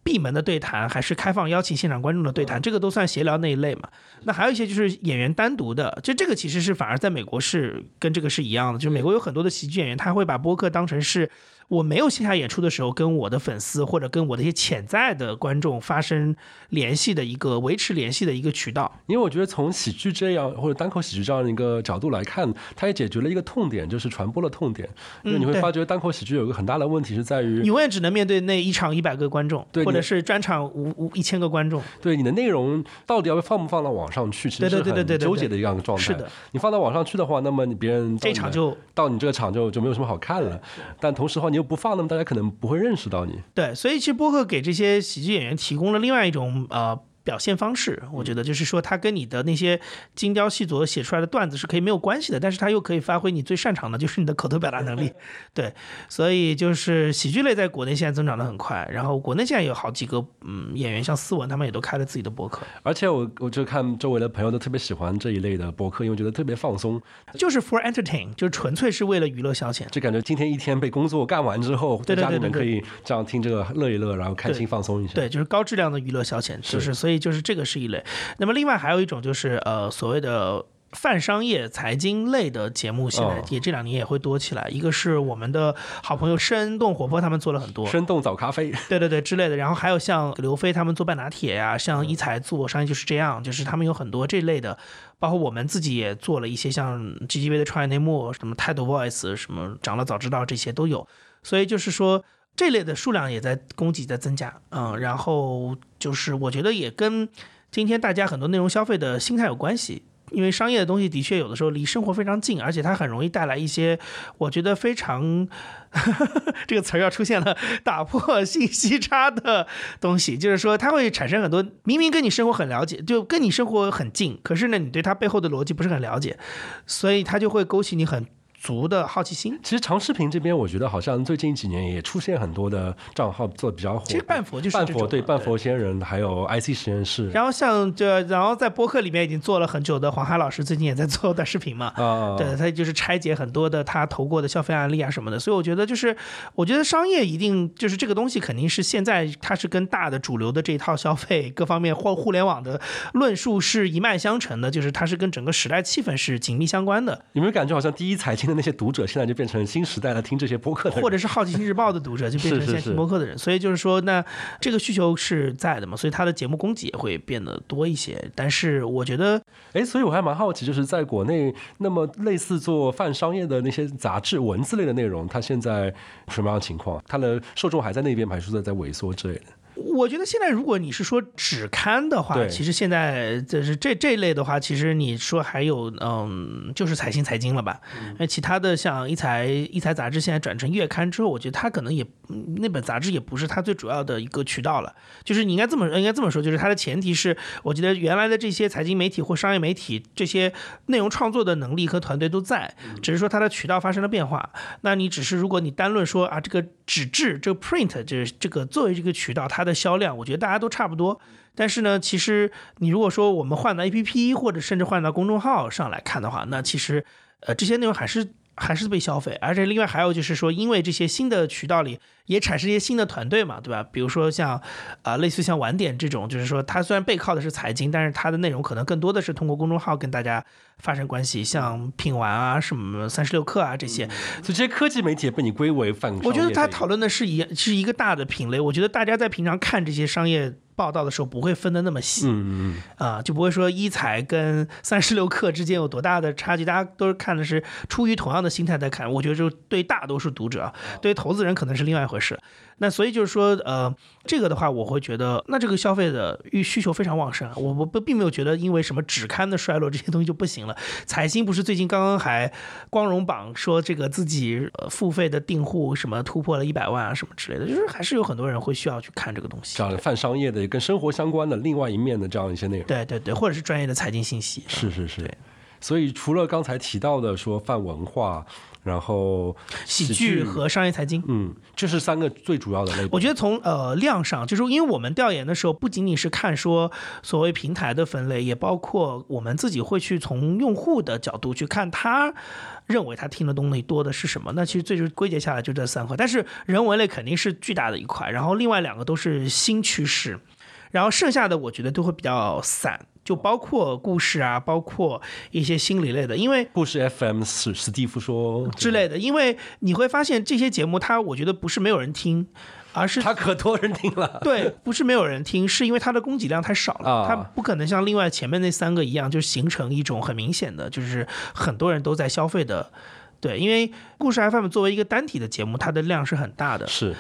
闭门的对谈还是开放邀请现场观众的对谈，这个都算闲聊那一类嘛？那还有一些就是演员单独的，就这个其实是反而在美国是跟这个是一样的，就是美国有很多的喜剧演员，他会把播客当成是我没有线下演出的时候，跟我的粉丝或者跟我的一些潜在的观众发生联系的一个维持联系的一个渠道。因为我觉得从喜剧这样或者单口喜剧这样一个角度来看，它也解决了一个痛点，就是传播的痛点。因为你会发觉单口喜剧有一个很大的问题是在于你，永远只能面对那一场一百个观众，或者是专场五五一千个观众。对你的内容到底要放不放到网上去，其实是很纠结的一样状态。是的，你放到网上去的话，那么你别人这场就到你这个场就就没有什么好看了。但同时的话，你不放，那么大家可能不会认识到你。对，所以其实播客给这些喜剧演员提供了另外一种呃。表现方式，我觉得就是说，它跟你的那些精雕细琢写出来的段子是可以没有关系的，但是它又可以发挥你最擅长的，就是你的口头表达能力。对，所以就是喜剧类在国内现在增长的很快，然后国内现在有好几个嗯演员，像思文他们也都开了自己的博客，而且我我就看周围的朋友都特别喜欢这一类的博客，因为觉得特别放松，就是 for entertain，就是纯粹是为了娱乐消遣。就感觉今天一天被工作干完之后，在家里面可以这样听这个乐一乐，然后开心放松一下。对，就是高质量的娱乐消遣，就是所以就是这个是一类。那么另外还有一种就是呃所谓的。泛商业、财经类的节目现在哦也这两年也会多起来。一个是我们的好朋友生动活泼，他们做了很多，生动早咖啡，对对对之类的。然后还有像刘飞他们做半拿铁呀、像一财做商业就是这样，就是他们有很多这类的，包括我们自己也做了一些像 GGV 的创业内幕、什么 Title Voice、什么长了早知道这些都有。所以就是说。这类的数量也在供给在增加，嗯，然后就是我觉得也跟今天大家很多内容消费的心态有关系，因为商业的东西的确有的时候离生活非常近，而且它很容易带来一些我觉得非常 这个词儿要出现了，打破信息差的东西，就是说它会产生很多明明跟你生活很了解，就跟你生活很近，可是呢你对它背后的逻辑不是很了解，所以它就会勾起你很足的好奇心。其实长视频这边，我觉得好像最近几年也出现很多的账号做的比较火。其实半佛就是半佛对半佛仙人，还有 IC 实验室然后像这，然后在播客里面已经做了很久的黄海老师，最近也在做短视频嘛。啊，对，他就是拆解很多的他投过的消费案例啊什么的，所以我觉得就是，我觉得商业一定就是这个东西肯定是现在它是跟大的主流的这一套消费各方面或互联网的论述是一脉相承的，就是它是跟整个时代气氛是紧密相关的，有没有感觉好像第一财经的那些读者，现在就变成新时代的听这些播客的人？或者是好奇心日报的读者就变成现听播客的人，所以就是说，那这个需求是在的嘛，所以他的节目供给也会变得多一些。但是我觉得哎，所以我还蛮好奇，就是在国内，那么类似做泛商业的那些杂志、文字类的内容，它现在什么样的情况？它的受众还在那边，还是在在萎缩之类的？我觉得现在如果你是说纸刊的话，其实现在就是这这一类的话，其实你说还有嗯，就是财新财经了吧？那、其他的像一财一财杂志现在转成月刊之后，我觉得它可能也嗯那本杂志也不是它最主要的一个渠道了。就是你应该这么应该这么说，就是它的前提是，我觉得原来的这些财经媒体或商业媒体这些内容创作的能力和团队都在，只是说它的渠道发生了变化。那你只是如果你单论说啊，这个纸质这个 print 这这个作为这个渠道，它的销量，我觉得大家都差不多。但是呢，其实你如果说我们换到 APP 或者甚至换到公众号上来看的话，那其实呃这些内容还是还是被消费，而且另外还有就是说，因为这些新的渠道里也产生一些新的团队嘛，对吧？比如说像啊、类似像晚点这种，就是说它虽然背靠的是财经，但是它的内容可能更多的是通过公众号跟大家发生关系，像品玩啊、什么三十六氪啊这些，所以这些科技媒体也被你归为泛我觉得他讨论的是一是一个大的品类。我觉得大家在平常看这些商业报道的时候，不会分得那么细嗯嗯嗯，啊、就不会说一财跟三十六氪之间有多大的差距。大家都是看的是出于同样的心态在看。我觉得就对大多数读者啊，对于投资人可能是另外一回事。那所以就是说，呃，这个的话，我会觉得，那这个消费的欲需求非常旺盛啊。我我不并没有觉得因为什么纸刊的衰落这些东西就不行了。财新不是最近刚刚还光荣榜说这个自己呃付费的订户什么突破了一百万啊什么之类的，就是还是有很多人会需要去看这个东西这。样的泛商业的跟生活相关的另外一面的这样一些内容。对对对，或者是专业的财经信息。是是是。所以除了刚才提到的说泛文化，然后喜剧和商业财经。嗯，这是三个最主要的类。我觉得从呃量上，就是因为我们调研的时候，不仅仅是看说所谓平台的分类，也包括我们自己会去从用户的角度去看他认为他听的东西多的是什么。那其实最终归结下来就这三块，但是人文类肯定是巨大的一块，然后另外两个都是新趋势。然后剩下的我觉得都会比较散，就包括故事啊，包括一些心理类的，因为故事 FM 史史蒂夫说之类的，因为你会发现这些节目，它我觉得不是没有人听，而是他可多人听了。对，不是没有人听，是因为它的供给量太少了，啊它不可能像另外前面那三个一样，就形成一种很明显的，就是很多人都在消费的。对，因为故事 FM 作为一个单体的节目，它的量是很大的。是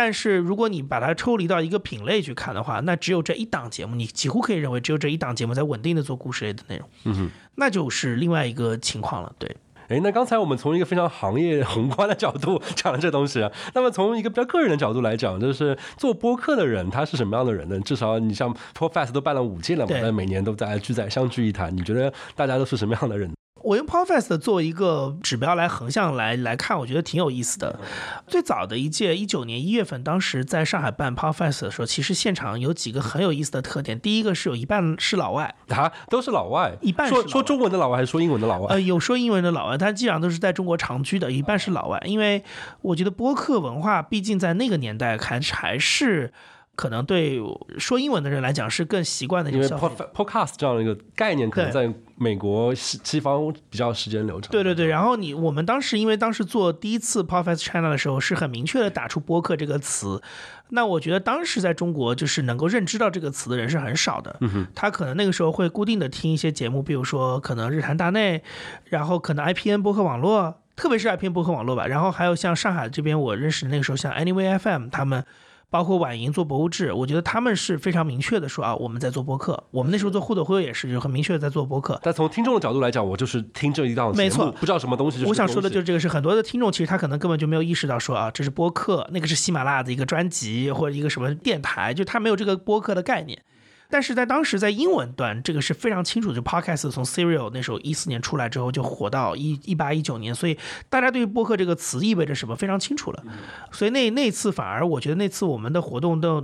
但是如果你把它抽离到一个品类去看的话，那只有这一档节目，你几乎可以认为只有这一档节目在稳定的做故事类的内容，嗯哼。那就是另外一个情况了。对，哎，那刚才我们从一个非常行业 宏观的角度 讲了这东西啊，那么从一个比较个人的角度来讲，就是做播客的人他是什么样的人呢？至少你像 p r o f e s s 都办了五届了嘛，那每年都在聚在相聚一谈，你觉得大家都是什么样的人？我用 Podfest 做一个指标来横向来来看，我觉得挺有意思的。最早的一届，一九年一月份，当时在上海办 Podfest 的时候，其实现场有几个很有意思的特点。第一个是有一半是老外，啊，都是老外，一半是说说中文的老外还是说英文的老外？呃，有说英文的老外，但基本上都是在中国长居的，一半是老外。因为我觉得播客文化，毕竟在那个年代看还是可能对说英文的人来讲是更习惯的一因为种消 pod 费。podcast 这样的一个概念，可能在美国西西方比较时间流长。对对对，然后你我们当时因为当时做第一次 podcast China 的时候，是很明确的打出播客这个词。那我觉得当时在中国就是能够认知到这个词的人是很少的。嗯哼，他可能那个时候会固定的听一些节目，比如说可能日坛大内，然后可能 IPN 播客网络，特别是 IPN 播客网络吧，然后还有像上海这边我认识的那个时候像 Anyway FM 他们。包括婉莹做博物志，我觉得他们是非常明确的说啊，我们在做播客。我们那时候做互动会也是，就很明确的在做播客。但从听众的角度来讲，我就是听这一档没错不知道什么东西。就是我想说的就是这个是很多的听众其实他可能根本就没有意识到说啊，这是播客，那个是喜马拉雅的一个专辑或者一个什么电台，就他没有这个播客的概念。但是在当时在英文端，这个是非常清楚。就 Podcast 从 Serial 那时候一四年出来之后就火到一一八一九年，所以大家对于播客这个词意味着什么非常清楚了。所以那那次反而我觉得那次我们的活动的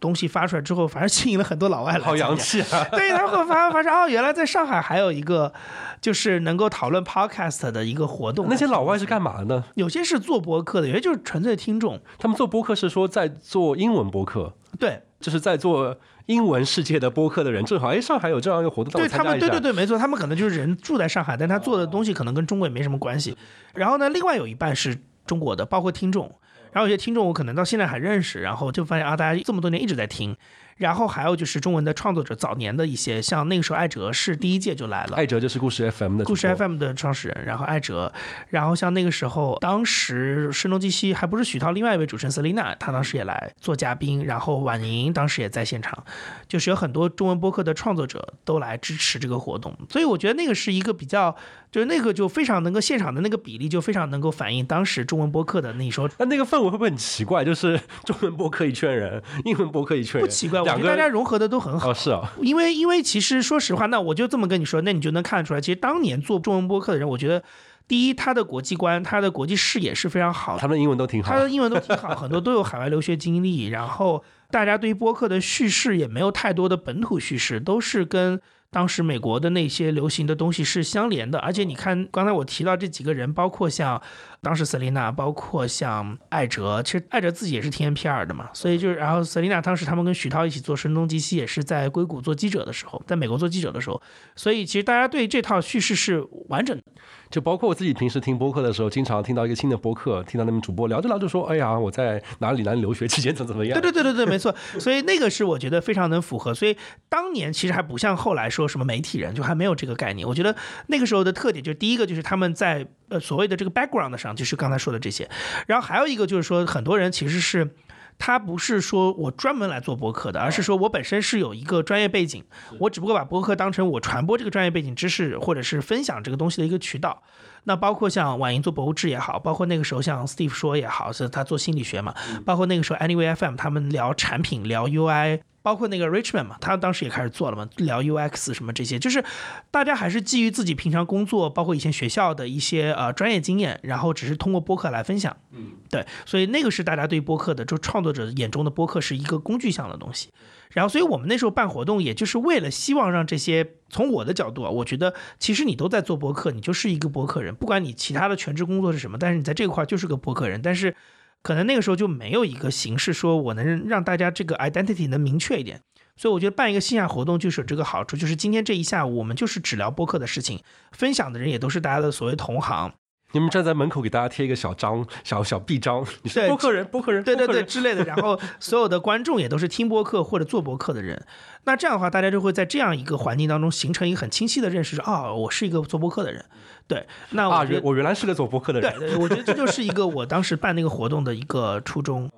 东西发出来之后，反而吸引了很多老外来。好洋。气啊！对，他们会发发现哦，原来在上海还有一个就是能够讨论 podcast 的一个活动。那些老外是干嘛呢？有些是做播客的，有些就是纯粹听众。他们做播客是说在做英文播客，对，就是在做英文世界的播客的人，正好哎，上海有这样一个活动，对他们。对对对，没错，他们可能就是人住在上海，但他做的东西可能跟中国也没什么关系。然后呢，另外有一半是中国的，包括听众。然后有些听众我可能到现在还认识，然后就发现啊，大家这么多年一直在听。然后还有就是中文的创作者，早年的一些，像那个时候艾哲是第一届就来了，艾哲就是故事 FM 的故事 FM 的创始人，然后艾哲，然后像那个时候，当时声东击西还不是许涛，另外一位主持人 Selina，她当时也来做嘉宾，然后婉莹当时也在现场，就是有很多中文播客的创作者都来支持这个活动，所以我觉得那个是一个比较，就是那个就非常能够现场的那个比例就非常能够反映当时中文播客的那时候。那那个氛围会不会很奇怪？就是 中文播客一圈人，英文播客一圈人，不奇怪，我觉得大家融合的都很好。哦是啊，因为因为其实说实话，那我就这么跟你说，那你就能看得出来，其实当年做中文播客的人，我觉得第一，他的国际观、他的国际视野是非常好的，他们的英文都挺好他。的英文都挺好，很多都有海外留学经历，然后大家对于播客的叙事也没有太多的本土叙事，都是跟。当时美国的那些流行的东西是相连的，而且你看，刚才我提到这几个人，包括像当时 Selina，包括像艾哲，其实艾哲自己也是听 NPR 的嘛，所以就是，然后 Selina 当时他们跟徐涛一起做声东击西，也是在硅谷做记者的时候，在美国做记者的时候，所以其实大家对这套叙事是完整的。就包括我自己平时听播客的时候，经常听到一个新的播客，听到那名主播聊着聊着说：“哎呀，我在哪里哪里留学期间怎么怎么样。”对对对对对，没错。所以那个是我觉得非常能符合。所以当年其实还不像后来说什么媒体人，就还没有这个概念。我觉得那个时候的特点就是第一个就是他们在呃所谓的这个 background 上，就是刚才说的这些。然后还有一个就是说，很多人其实是。他不是说我专门来做播客的，而是说我本身是有一个专业背景，我只不过把播客当成我传播这个专业背景知识或者是分享这个东西的一个渠道。那包括像婉莹做博物志也好，包括那个时候像 Steve 说也好，是他做心理学嘛，包括那个时候 Anyway FM 他们聊产品、聊 UI，包括那个 Richmond 嘛，他当时也开始做了嘛，聊 UX 什么这些，就是大家还是基于自己平常工作，包括以前学校的一些呃专业经验，然后只是通过播客来分享。嗯，对，所以那个是大家对播客的，就创作者眼中的播客是一个工具项的东西。然后，所以我们那时候办活动，也就是为了希望让这些，从我的角度啊，我觉得其实你都在做播客，你就是一个播客人，不管你其他的全职工作是什么，但是你在这块儿就是个播客人。但是可能那个时候就没有一个形式说我能让大家这个 identity 能明确一点。所以我觉得办一个线下活动就是有这个好处，就是今天这一下午我们就是只聊播客的事情，分享的人也都是大家的所谓同行。你们站在门口给大家贴一个小章、小小臂章，你是对播客人，播客人，对对对之类的，然后 所有的观众也都是听播客或者做播客的人，那这样的话，大家就会在这样一个环境当中形成一个很清晰的认识，说哦、我是一个做播客的人，对，那啊，我觉得原我原来是个做播客的人，对对，我觉得这就是一个我当时办那个活动的一个初衷。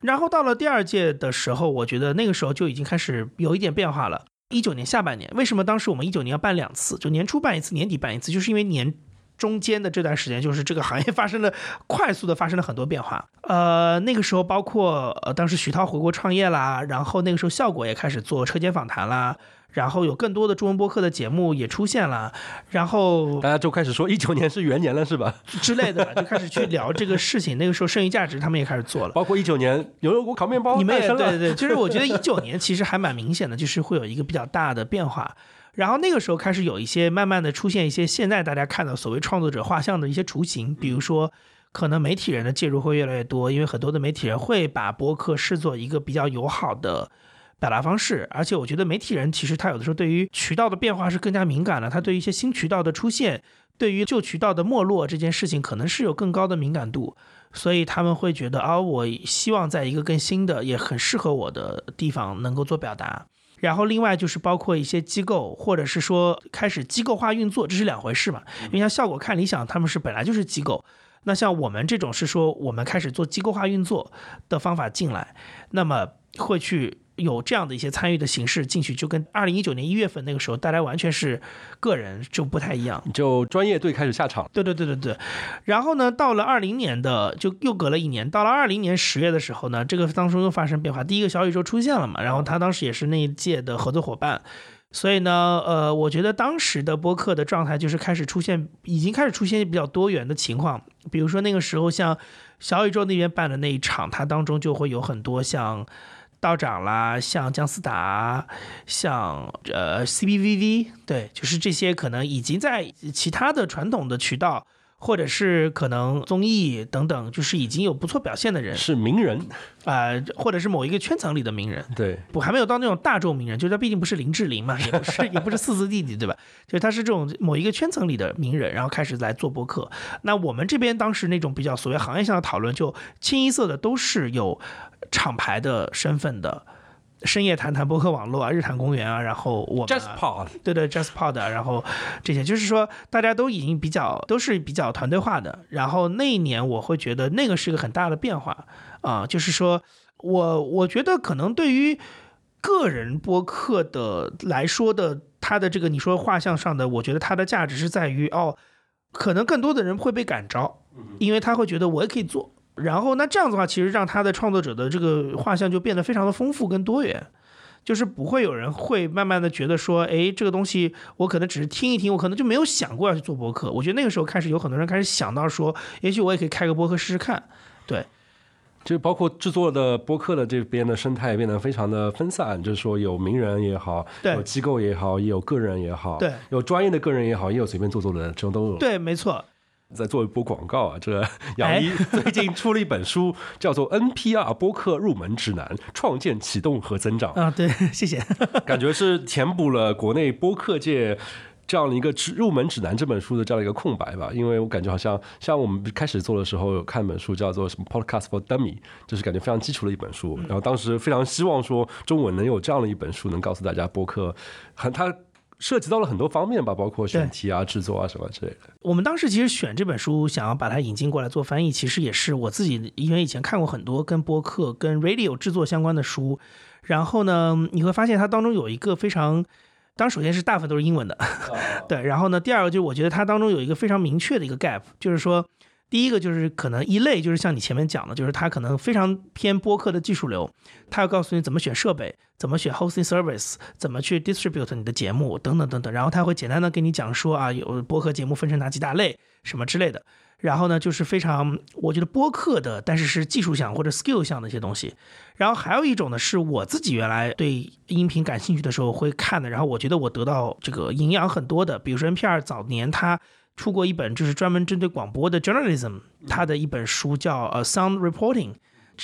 然后到了第二届的时候，我觉得那个时候就已经开始有一点变化了。一九年下半年，为什么当时我们一九年要办两次？就年初办一次，年底办一次，就是因为年中间的这段时间，就是这个行业发生了快速的发生了很多变化。呃，那个时候包括呃，当时徐涛回国创业啦，然后那个时候效果也开始做车间访谈啦，然后有更多的中文播客的节目也出现了，然后大家就开始说一九年是元年了，是吧？之类的，就开始去聊这个事情。那个时候剩余价值他们也开始做了。包括一九年牛油果烤面包你们也对对，就是我觉得一九年其实还蛮明显的，就是会有一个比较大的变化。然后那个时候开始有一些慢慢的出现一些现在大家看到所谓创作者画像的一些雏形，比如说可能媒体人的介入会越来越多，因为很多的媒体人会把播客视作一个比较友好的。表达方式，而且我觉得媒体人其实他有的时候对于渠道的变化是更加敏感的，他对于一些新渠道的出现，对于旧渠道的没落这件事情，可能是有更高的敏感度，所以他们会觉得啊，我希望在一个更新的、也很适合我的地方能够做表达。然后另外就是包括一些机构，或者是说开始机构化运作，这是两回事嘛。因为像效果看理想，他们是本来就是机构，那像我们这种是说我们开始做机构化运作的方法进来，那么会去有这样的一些参与的形式进去，就跟二零一九年一月份那个时候，大家完全是个人就不太一样。就专业队开始下场，对对对对对，然后呢，到了二零年的就又隔了一年，到了二零年十月的时候呢，这个当中又发生变化。第一个小宇宙出现了嘛，然后他当时也是那一届的合作伙伴，所以呢，呃，我觉得当时的播客的状态就是开始出现，已经开始出现比较多元的情况，比如说那个时候像小宇宙那边办的那一场，它当中就会有很多像。道长啦，像姜思达，像呃 CBVV，对，就是这些可能已经在其他的传统的渠道，或者是可能综艺等等，就是已经有不错表现的人，是名人，啊、或者是某一个圈层里的名人，对，不还没有到那种大众名人，就是他毕竟不是林志玲嘛，也不是 也不是四字弟弟，对吧？就是他是这种某一个圈层里的名人，然后开始来做播客。那我们这边当时那种比较所谓行业上的讨论，就清一色的都是有厂牌的身份的。深夜谈谈播客网络啊，日坛公园啊，然后我们 Just 啊 Pod，对对，JustPod，然后这些就是说，大家都已经比较都是比较团队化的。然后那一年，我会觉得那个是一个很大的变化啊、就是说我我觉得可能对于个人播客的来说的，它的这个你说画像上的，我觉得它的价值是在于哦，可能更多的人会被感召，因为他会觉得我也可以做。然后那这样子的话，其实让他的创作者的这个画像就变得非常的丰富跟多元。就是不会有人会慢慢的觉得说，哎，这个东西我可能只是听一听，我可能就没有想过要去做博客。我觉得那个时候开始有很多人开始想到说，也许我也可以开个博客试试看。对，就包括制作的播客的这边的生态变得非常的分散，就是说有名人也好，对有机构也好，也有个人也好，对，有专业的个人也好，也有随便做做的人，这种都有。对，没错，在做一波广告啊，这个 杨一最近出了一本书，叫做《NPR 播客入门指南：创建、启动和增长》，啊，对，谢谢。感觉是填补了国内播客界。这样的一个指入门指南这本书的这样的一个空白吧，因为我感觉好像像我们开始做的时候有看本书叫做什么 Podcast for Dummy，就是感觉非常基础的一本书。然后当时非常希望说中文能有这样的一本书，能告诉大家播客很它涉及到了很多方面吧，包括选题啊、制作啊什么之类的。我们当时其实选这本书，想要把它引进过来做翻译，其实也是我自己，因为以前看过很多跟播客、跟 radio 制作相关的书，然后呢，你会发现它当中有一个非常。当然，首先是大部分都是英文的，对。然后呢，第二个就是我觉得它当中有一个非常明确的一个 gap，就是说，第一个就是可能一类就是像你前面讲的，就是它可能非常偏播客的技术流，它要告诉你怎么选设备，怎么选 hosting service，怎么去 distribute 你的节目等等等等。然后它会简单的给你讲说啊，有播客节目分成哪几大类，什么之类的。然后呢，就是非常我觉得播客的，但是是技术项或者 skill 项的一些东西。然后还有一种呢，是我自己原来对音频感兴趣的时候会看的，然后我觉得我得到这个营养很多的，比如说 NPR 早年它出过一本就是专门针对广播的 journalism，他的一本书叫呃 sound reporting，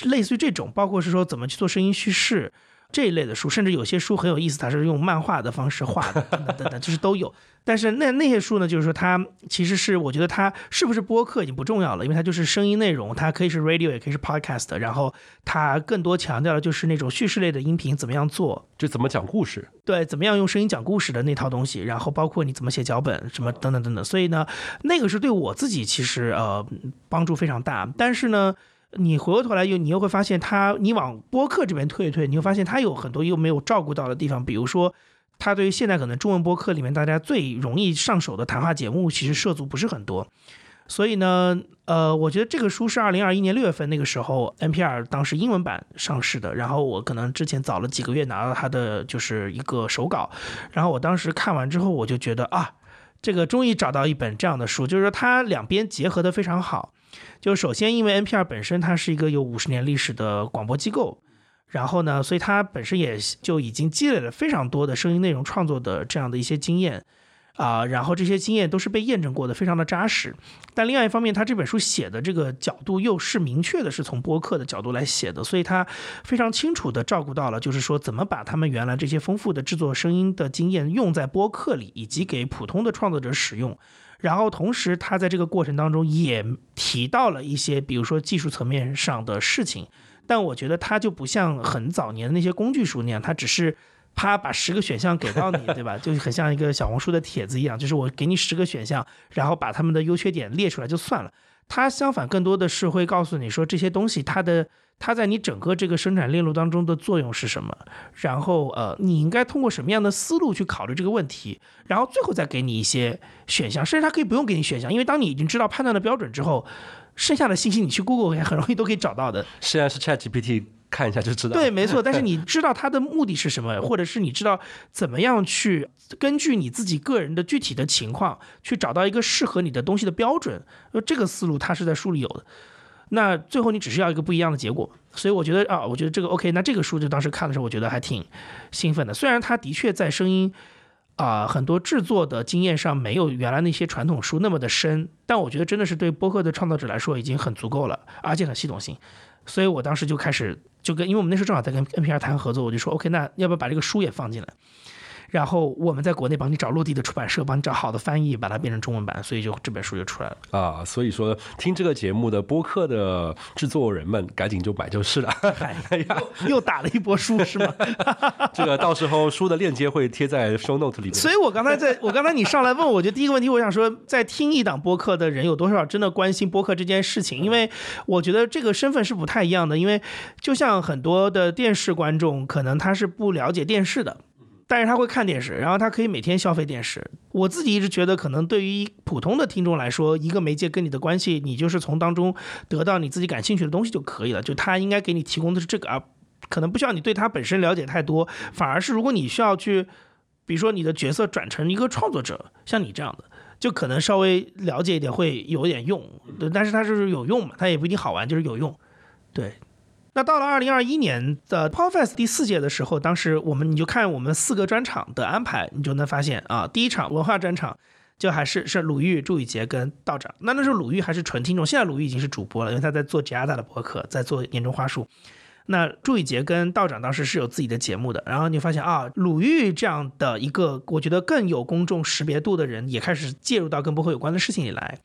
类似于这种，包括是说怎么去做声音叙事。这一类的书，甚至有些书很有意思，它是用漫画的方式画的，等等等等，就是都有。但是那那些书呢，就是说它其实是，我觉得它是不是播客已经不重要了，因为它就是声音内容，它可以是 radio，也可以是 podcast。然后它更多强调的就是那种叙事类的音频怎么样做，就怎么讲故事，对，怎么样用声音讲故事的那套东西。然后包括你怎么写脚本，什么等等等等。所以呢，那个是对我自己其实呃帮助非常大。但是呢。你回过头来又你又会发现，他你往播客这边退一退，你会发现他有很多又没有照顾到的地方。比如说，他对于现在可能中文播客里面大家最容易上手的谈话节目，其实涉足不是很多。所以呢，呃，我觉得这个书是二零二一年六月份那个时候 NPR 当时英文版上市的，然后我可能之前早了几个月拿到他的就是一个手稿，然后我当时看完之后，我就觉得啊，这个终于找到一本这样的书，就是说它两边结合的非常好。就首先，因为 NPR 本身它是一个有五十年历史的广播机构，然后呢，所以它本身也就已经积累了非常多的声音内容创作的这样的一些经验啊，然后这些经验都是被验证过的，非常的扎实。但另外一方面，他这本书写的这个角度又是明确的是从播客的角度来写的，所以他非常清楚的照顾到了，就是说怎么把他们原来这些丰富的制作声音的经验用在播客里，以及给普通的创作者使用。然后同时，他在这个过程当中也提到了一些，比如说技术层面上的事情，但我觉得他就不像很早年的那些工具书那样，他只是啪把十个选项给到你，对吧？就很像一个小红书的帖子一样，就是我给你十个选项，然后把他们的优缺点列出来就算了。他相反更多的是会告诉你说这些东西它的。它在你整个这个生产链路当中的作用是什么？然后呃，你应该通过什么样的思路去考虑这个问题？然后最后再给你一些选项，甚至它可以不用给你选项，因为当你已经知道判断的标准之后，剩下的信息你去 Google 也很容易都可以找到的。虽然是 ChatGPT 看一下就知道。对，没错。但是你知道它的目的是什么，或者是你知道怎么样去根据你自己个人的具体的情况去找到一个适合你的东西的标准，呃，这个思路它是在书里有的。那最后你只是要一个不一样的结果，所以我觉得啊，我觉得这个 OK。那这个书就当时看的时候，我觉得还挺兴奋的。虽然它的确在声音啊很多制作的经验上没有原来那些传统书那么的深，但我觉得真的是对播客的创作者来说已经很足够了，而且很系统性。所以我当时就开始就跟，因为我们那时候正好在跟 NPR 谈合作，我就说 OK，那要不要把这个书也放进来？然后我们在国内帮你找落地的出版社，帮你找好的翻译，把它变成中文版，所以就这本书就出来了啊。所以说听这个节目的播客的制作人们，赶紧就买就是了。哎呀，又打了一波书是吗？这个到时候书的链接会贴在 show note 里面。所以我刚才在我刚才你上来问我，觉得第一个问题，我想说，在听一档播客的人有多少真的关心播客这件事情？因为我觉得这个身份是不太一样的，因为就像很多的电视观众，可能他是不了解电视的。但是他会看电视，然后他可以每天消费电视。我自己一直觉得，可能对于普通的听众来说，一个媒介跟你的关系，你就是从当中得到你自己感兴趣的东西就可以了。就他应该给你提供的是这个，啊可能不需要你对他本身了解太多。反而是如果你需要去，比如说你的角色转成一个创作者，像你这样的，就可能稍微了解一点会有点用。对但是它就是有用嘛，它也不一定好玩，就是有用。对。那到了二零二一年的 Pro Fest 第四届的时候，当时我们你就看我们四个专场的安排，你就能发现啊，第一场文化专场就还是是鲁豫、朱宇杰跟道长。那那时候鲁豫还是纯听众，现在鲁豫已经是主播了，因为他在做吉亚大的博客，在做年终花束。那朱宇杰跟道长当时是有自己的节目的，然后你发现啊，鲁豫这样的一个我觉得更有公众识别度的人，也开始介入到跟博客有关的事情里来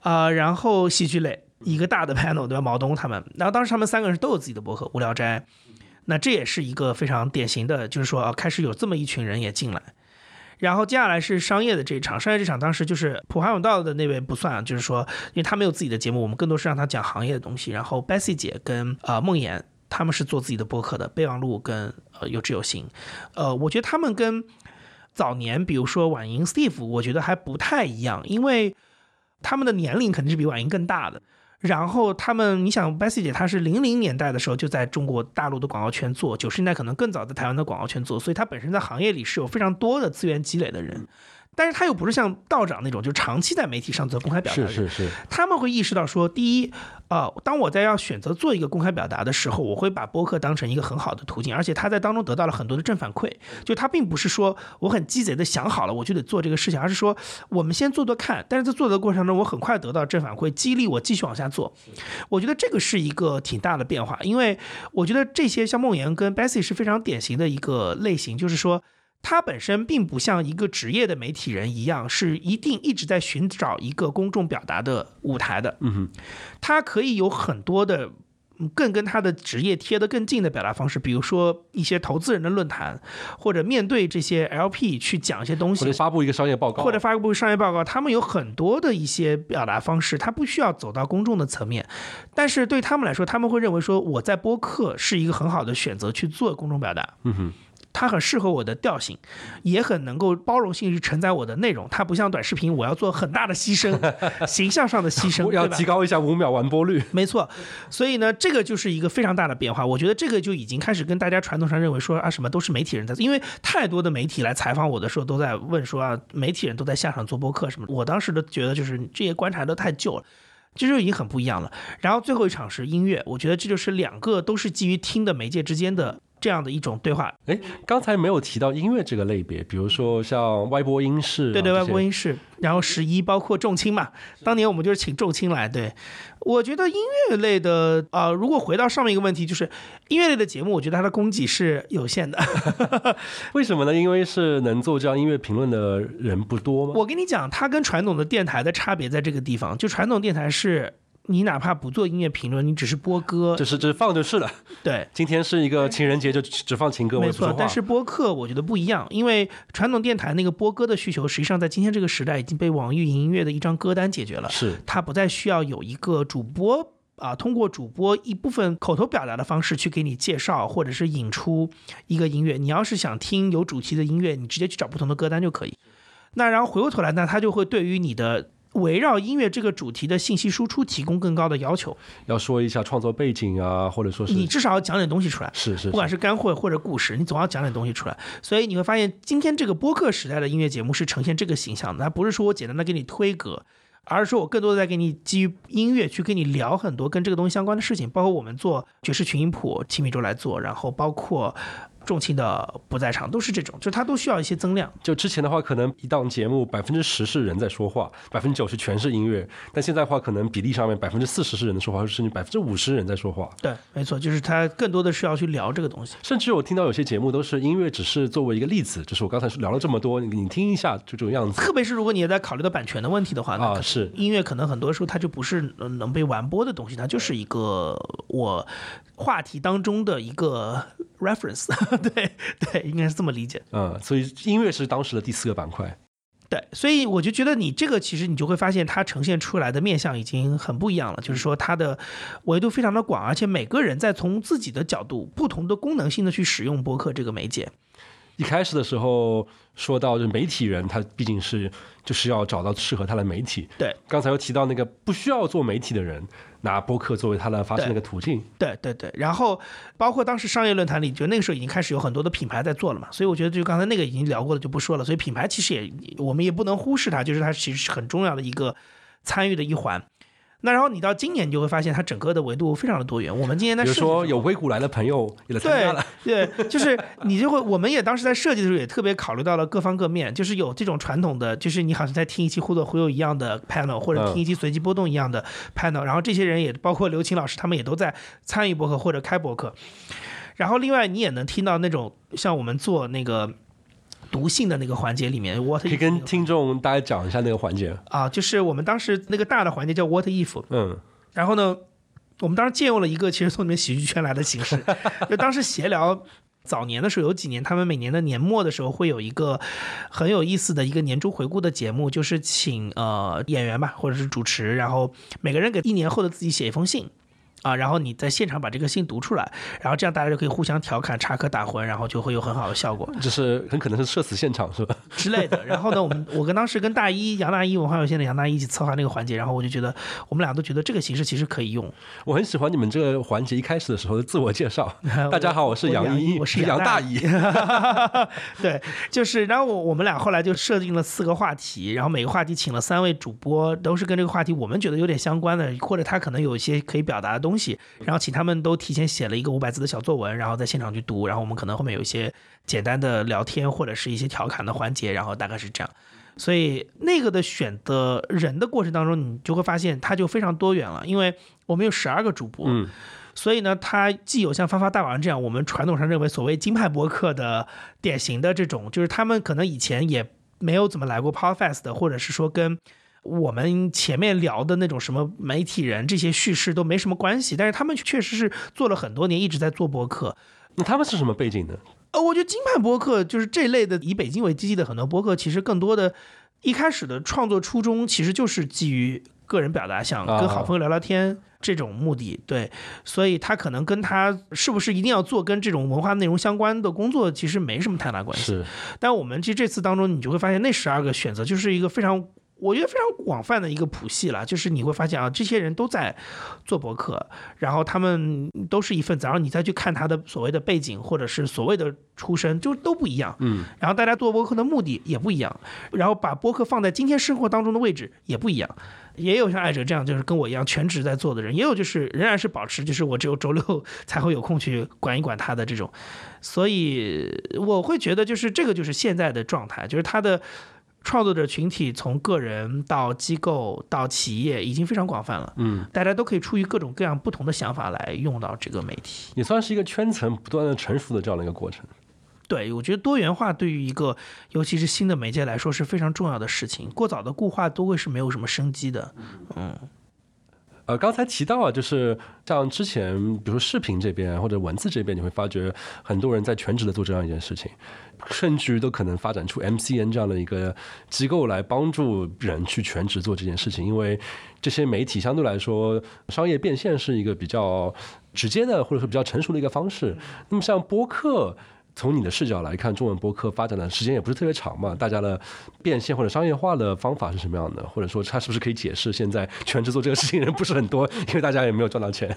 啊，然后喜剧类。一个大的 panel 对吧？毛东他们，然后当时他们三个人都有自己的博客《无聊斋》，那这也是一个非常典型的，就是说啊，开始有这么一群人也进来。然后接下来是商业的这一场，商业这场当时就是普华永道的那位不算，就是说，因为他没有自己的节目，我们更多是让他讲行业的东西。然后 Bessy 姐跟呃梦妍他们是做自己的博客的，备忘录跟呃有志有行，呃，我觉得他们跟早年比如说婉莹 Steve，我觉得还不太一样，因为他们的年龄肯定是比婉莹更大的。然后他们，你想，Bessy 姐她是零零年代的时候就在中国大陆的广告圈做，九十年代可能更早在台湾的广告圈做，所以她本身在行业里是有非常多的资源积累的人。但是他又不是像道长那种，就长期在媒体上做公开表达是。是是，他们会意识到说，第一，呃，当我在要选择做一个公开表达的时候，我会把播客当成一个很好的途径，而且他在当中得到了很多的正反馈。就他并不是说我很鸡贼的想好了我就得做这个事情，而是说我们先做做看，但是在做的过程中，我很快得到正反馈，激励我继续往下做。我觉得这个是一个挺大的变化，因为我觉得这些像梦妍跟 Bessie 是非常典型的一个类型，就是说。他本身并不像一个职业的媒体人一样，是一定一直在寻找一个公众表达的舞台的。嗯哼，他可以有很多的嗯更跟他的职业贴得更近的表达方式，比如说一些投资人的论坛，或者面对这些 LP 去讲一些东西。或者发布一个商业报告，或者发布商业报告，他们有很多的一些表达方式，他不需要走到公众的层面，但是对他们来说，他们会认为说我在播客是一个很好的选择去做公众表达。嗯哼，它很适合我的调性，也很能够包容性去承载我的内容。它不像短视频，我要做很大的牺牲，形象上的牺牲，要提高一下五秒完播率。没错，所以呢，这个就是一个非常大的变化。我觉得这个就已经开始跟大家传统上认为说啊，什么都是媒体人在做，因为太多的媒体来采访我的时候都在问说啊，媒体人都在下场做播客什么。我当时都觉得就是这些观察都太旧了。这就已经很不一样了。然后最后一场是音乐，我觉得这就是两个都是基于听的媒介之间的这样的一种对话。哎，刚才没有提到音乐这个类别，比如说像歪播音室啊，对对，歪播音室，然后十一包括重青嘛，当年我们就是请重青来。对，我觉得音乐类的啊、呃如果回到上面一个问题，就是音乐类的节目，我觉得它的供给是有限的。为什么呢？因为是能做这样音乐评论的人不多吗？我跟你讲，它跟传统的电台的差别在这个地方，就传统电台是。你哪怕不做音乐评论，你只是播歌，就是只放就是了。对，今天是一个情人节，就只只放情歌，没。错但是播客我觉得不一样，因为传统电台那个播歌的需求，实际上在今天这个时代已经被网易云音乐的一张歌单解决了。是它不再需要有一个主播啊，通过主播一部分口头表达的方式去给你介绍，或者是引出一个音乐。你要是想听有主题的音乐，你直接去找不同的歌单就可以。那然后回过头来呢，它就会对于你的围绕音乐这个主题的信息输出提供更高的要求。要说一下创作背景啊，或者说是你至少要讲点东西出来。是是不管是干货或者故事，你总要讲点东西出来。所以你会发现，今天这个播客时代的音乐节目是呈现这个形象的，它不是说我简单的给你推歌，而是说我更多的在给你基于音乐去跟你聊很多跟这个东西相关的事情，包括我们做爵士群音谱，青米周来做，然后包括重庆的不在场，都是这种，就它都需要一些增量。就之前的话，可能一档节目百分之十是人在说话，百分之九十全是音乐。但现在的话，可能比例上面百分之四十是人在说话，甚至百分之五十人在说话。对，没错，就是它更多的是要去聊这个东西。甚至我听到有些节目都是音乐只是作为一个例子，就是我刚才聊了这么多，你你听一下就这种样子特别是如果你也在考虑到版权的问题的话，啊是音乐可能很多时候它就不是呃能被完播的东西，它就是一个我话题当中的一个 reference，对对，应该是这么理解。嗯，所以音乐是当时的第四个板块。对，所以我就觉得你这个其实你就会发现它呈现出来的面相已经很不一样了，就是说它的维度非常的广，而且每个人在从自己的角度、不同的功能性的去使用播客这个媒介。一开始的时候说到，就媒体人，他毕竟是就是要找到适合他的媒体。对，刚才又提到那个不需要做媒体的人，拿播客作为他的发声的一个途径。对对对，然后包括当时商业论坛里，就那个时候已经开始有很多的品牌在做了嘛，所以我觉得就刚才那个已经聊过了，就不说了。所以品牌其实也我们也不能忽视它，就是它其实是很重要的一个参与的一环。那然后你到今年，你就会发现它整个的维度非常的多元。我们今年在比如设计的时候说有硅谷来的朋友也来参加了，对对，就是你就会，我们也当时在设计的时候也特别考虑到了各方各面，就是有这种传统的，就是你好像在听一期忽左忽右一样的 panel，或者嗯听一期随机波动一样的 panel，、然后这些人也包括刘琴老师，他们也都在参与博客或者开博客。然后另外你也能听到那种像我们做那个读信的那个环节里面，what 可以跟听众大家讲一下那个环节。啊，就是我们当时那个大的环节叫 what if，嗯，然后呢，我们当时借用了一个其实从你们喜剧圈来的形式，就当时闲聊。早年的时候，有几年，他们每年的年末的时候会有一个很有意思的一个年终回顾的节目，就是请呃演员吧，或者是主持，然后每个人给一年后的自己写一封信，啊，然后你在现场把这个信读出来，然后这样大家就可以互相调侃、插科打诨，然后就会有很好的效果就是很可能是社死现场，是吧？之类的。然后呢，我们我跟当时跟大一杨大一文化有限的杨大一一起策划那个环节，然后我就觉得我们俩都觉得这个形式其实可以用。我很喜欢你们这个环节一开始的时候的自我介绍。大家好，我是杨一，我是杨大一。对，就是，然后我我们俩后来就设定了四个话题，然后每个话题请了三位主播，都是跟这个话题我们觉得有点相关的，或者他可能有一些可以表达的东西，然后请他们都提前写了一个五百字的小作文，然后在现场去读，然后我们可能后面有一些简单的聊天或者是一些调侃的环节，然后大概是这样。所以那个的选的人的过程当中，你就会发现他就非常多元了，因为我们有十二个主播，嗯，所以呢，他既有像发发大王这样，我们传统上认为所谓金牌博客的典型的这种，就是他们可能以前也没有怎么来过 Podfest 的，或者是说跟我们前面聊的那种什么媒体人这些叙事都没什么关系，但是他们确实是做了很多年，一直在做博客。那他们是什么背景呢？呃，我觉得金牌播客就是这类的以北京为基地的很多播客，其实更多的一开始的创作初衷其实就是基于个人表达，想跟好朋友聊聊天这种目的。对，所以他可能跟他是不是一定要做跟这种文化内容相关的工作，其实没什么太大关系。是，但我们其实这次当中，你就会发现那十二个选择就是一个非常。我觉得非常广泛的一个谱系了，就是你会发现啊，这些人都在做博客，然后他们都是一份子，然后你再去看他的所谓的背景或者是所谓的出身，就都不一样。嗯，然后大家做博客的目的也不一样，然后把博客放在今天生活当中的位置也不一样。也有像艾哲这样，就是跟我一样全职在做的人，也有就是仍然是保持，就是我只有周六 才会有空去管一管他的这种。所以我会觉得，就是这个就是现在的状态，就是他的。创作者群体从个人到机构到企业已经非常广泛了，嗯，大家都可以出于各种各样不同的想法来用到这个媒体，也算是一个圈层不断的成熟的这样的一个过程。对，我觉得多元化对于一个尤其是新的媒介来说是非常重要的事情。过早的固化都会是没有什么生机的，嗯。呃，刚才提到啊，就是像之前，比如说视频这边或者文字这边，你会发觉很多人在全职的做这样一件事情，甚至于都可能发展出 MCN 这样的一个机构来帮助人去全职做这件事情，因为这些媒体相对来说商业变现是一个比较直接的或者说比较成熟的一个方式。那么像播客。从你的视角来看，中文播客发展的时间也不是特别长嘛，大家的变现或者商业化的方法是什么样的？或者说，它是不是可以解释现在全职做这个事情人不是很多，因为大家也没有赚到钱？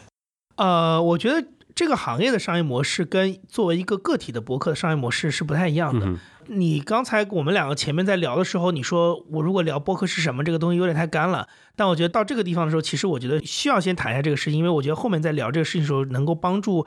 呃，我觉得这个行业的商业模式跟作为一个个体的博客的商业模式是不太一样的。你刚才我们两个前面在聊的时候，你说我如果聊博客是什么，这个东西有点太干了。但我觉得到这个地方的时候，其实我觉得需要先谈一下这个事情，因为我觉得后面在聊这个事情的时候，能够帮助。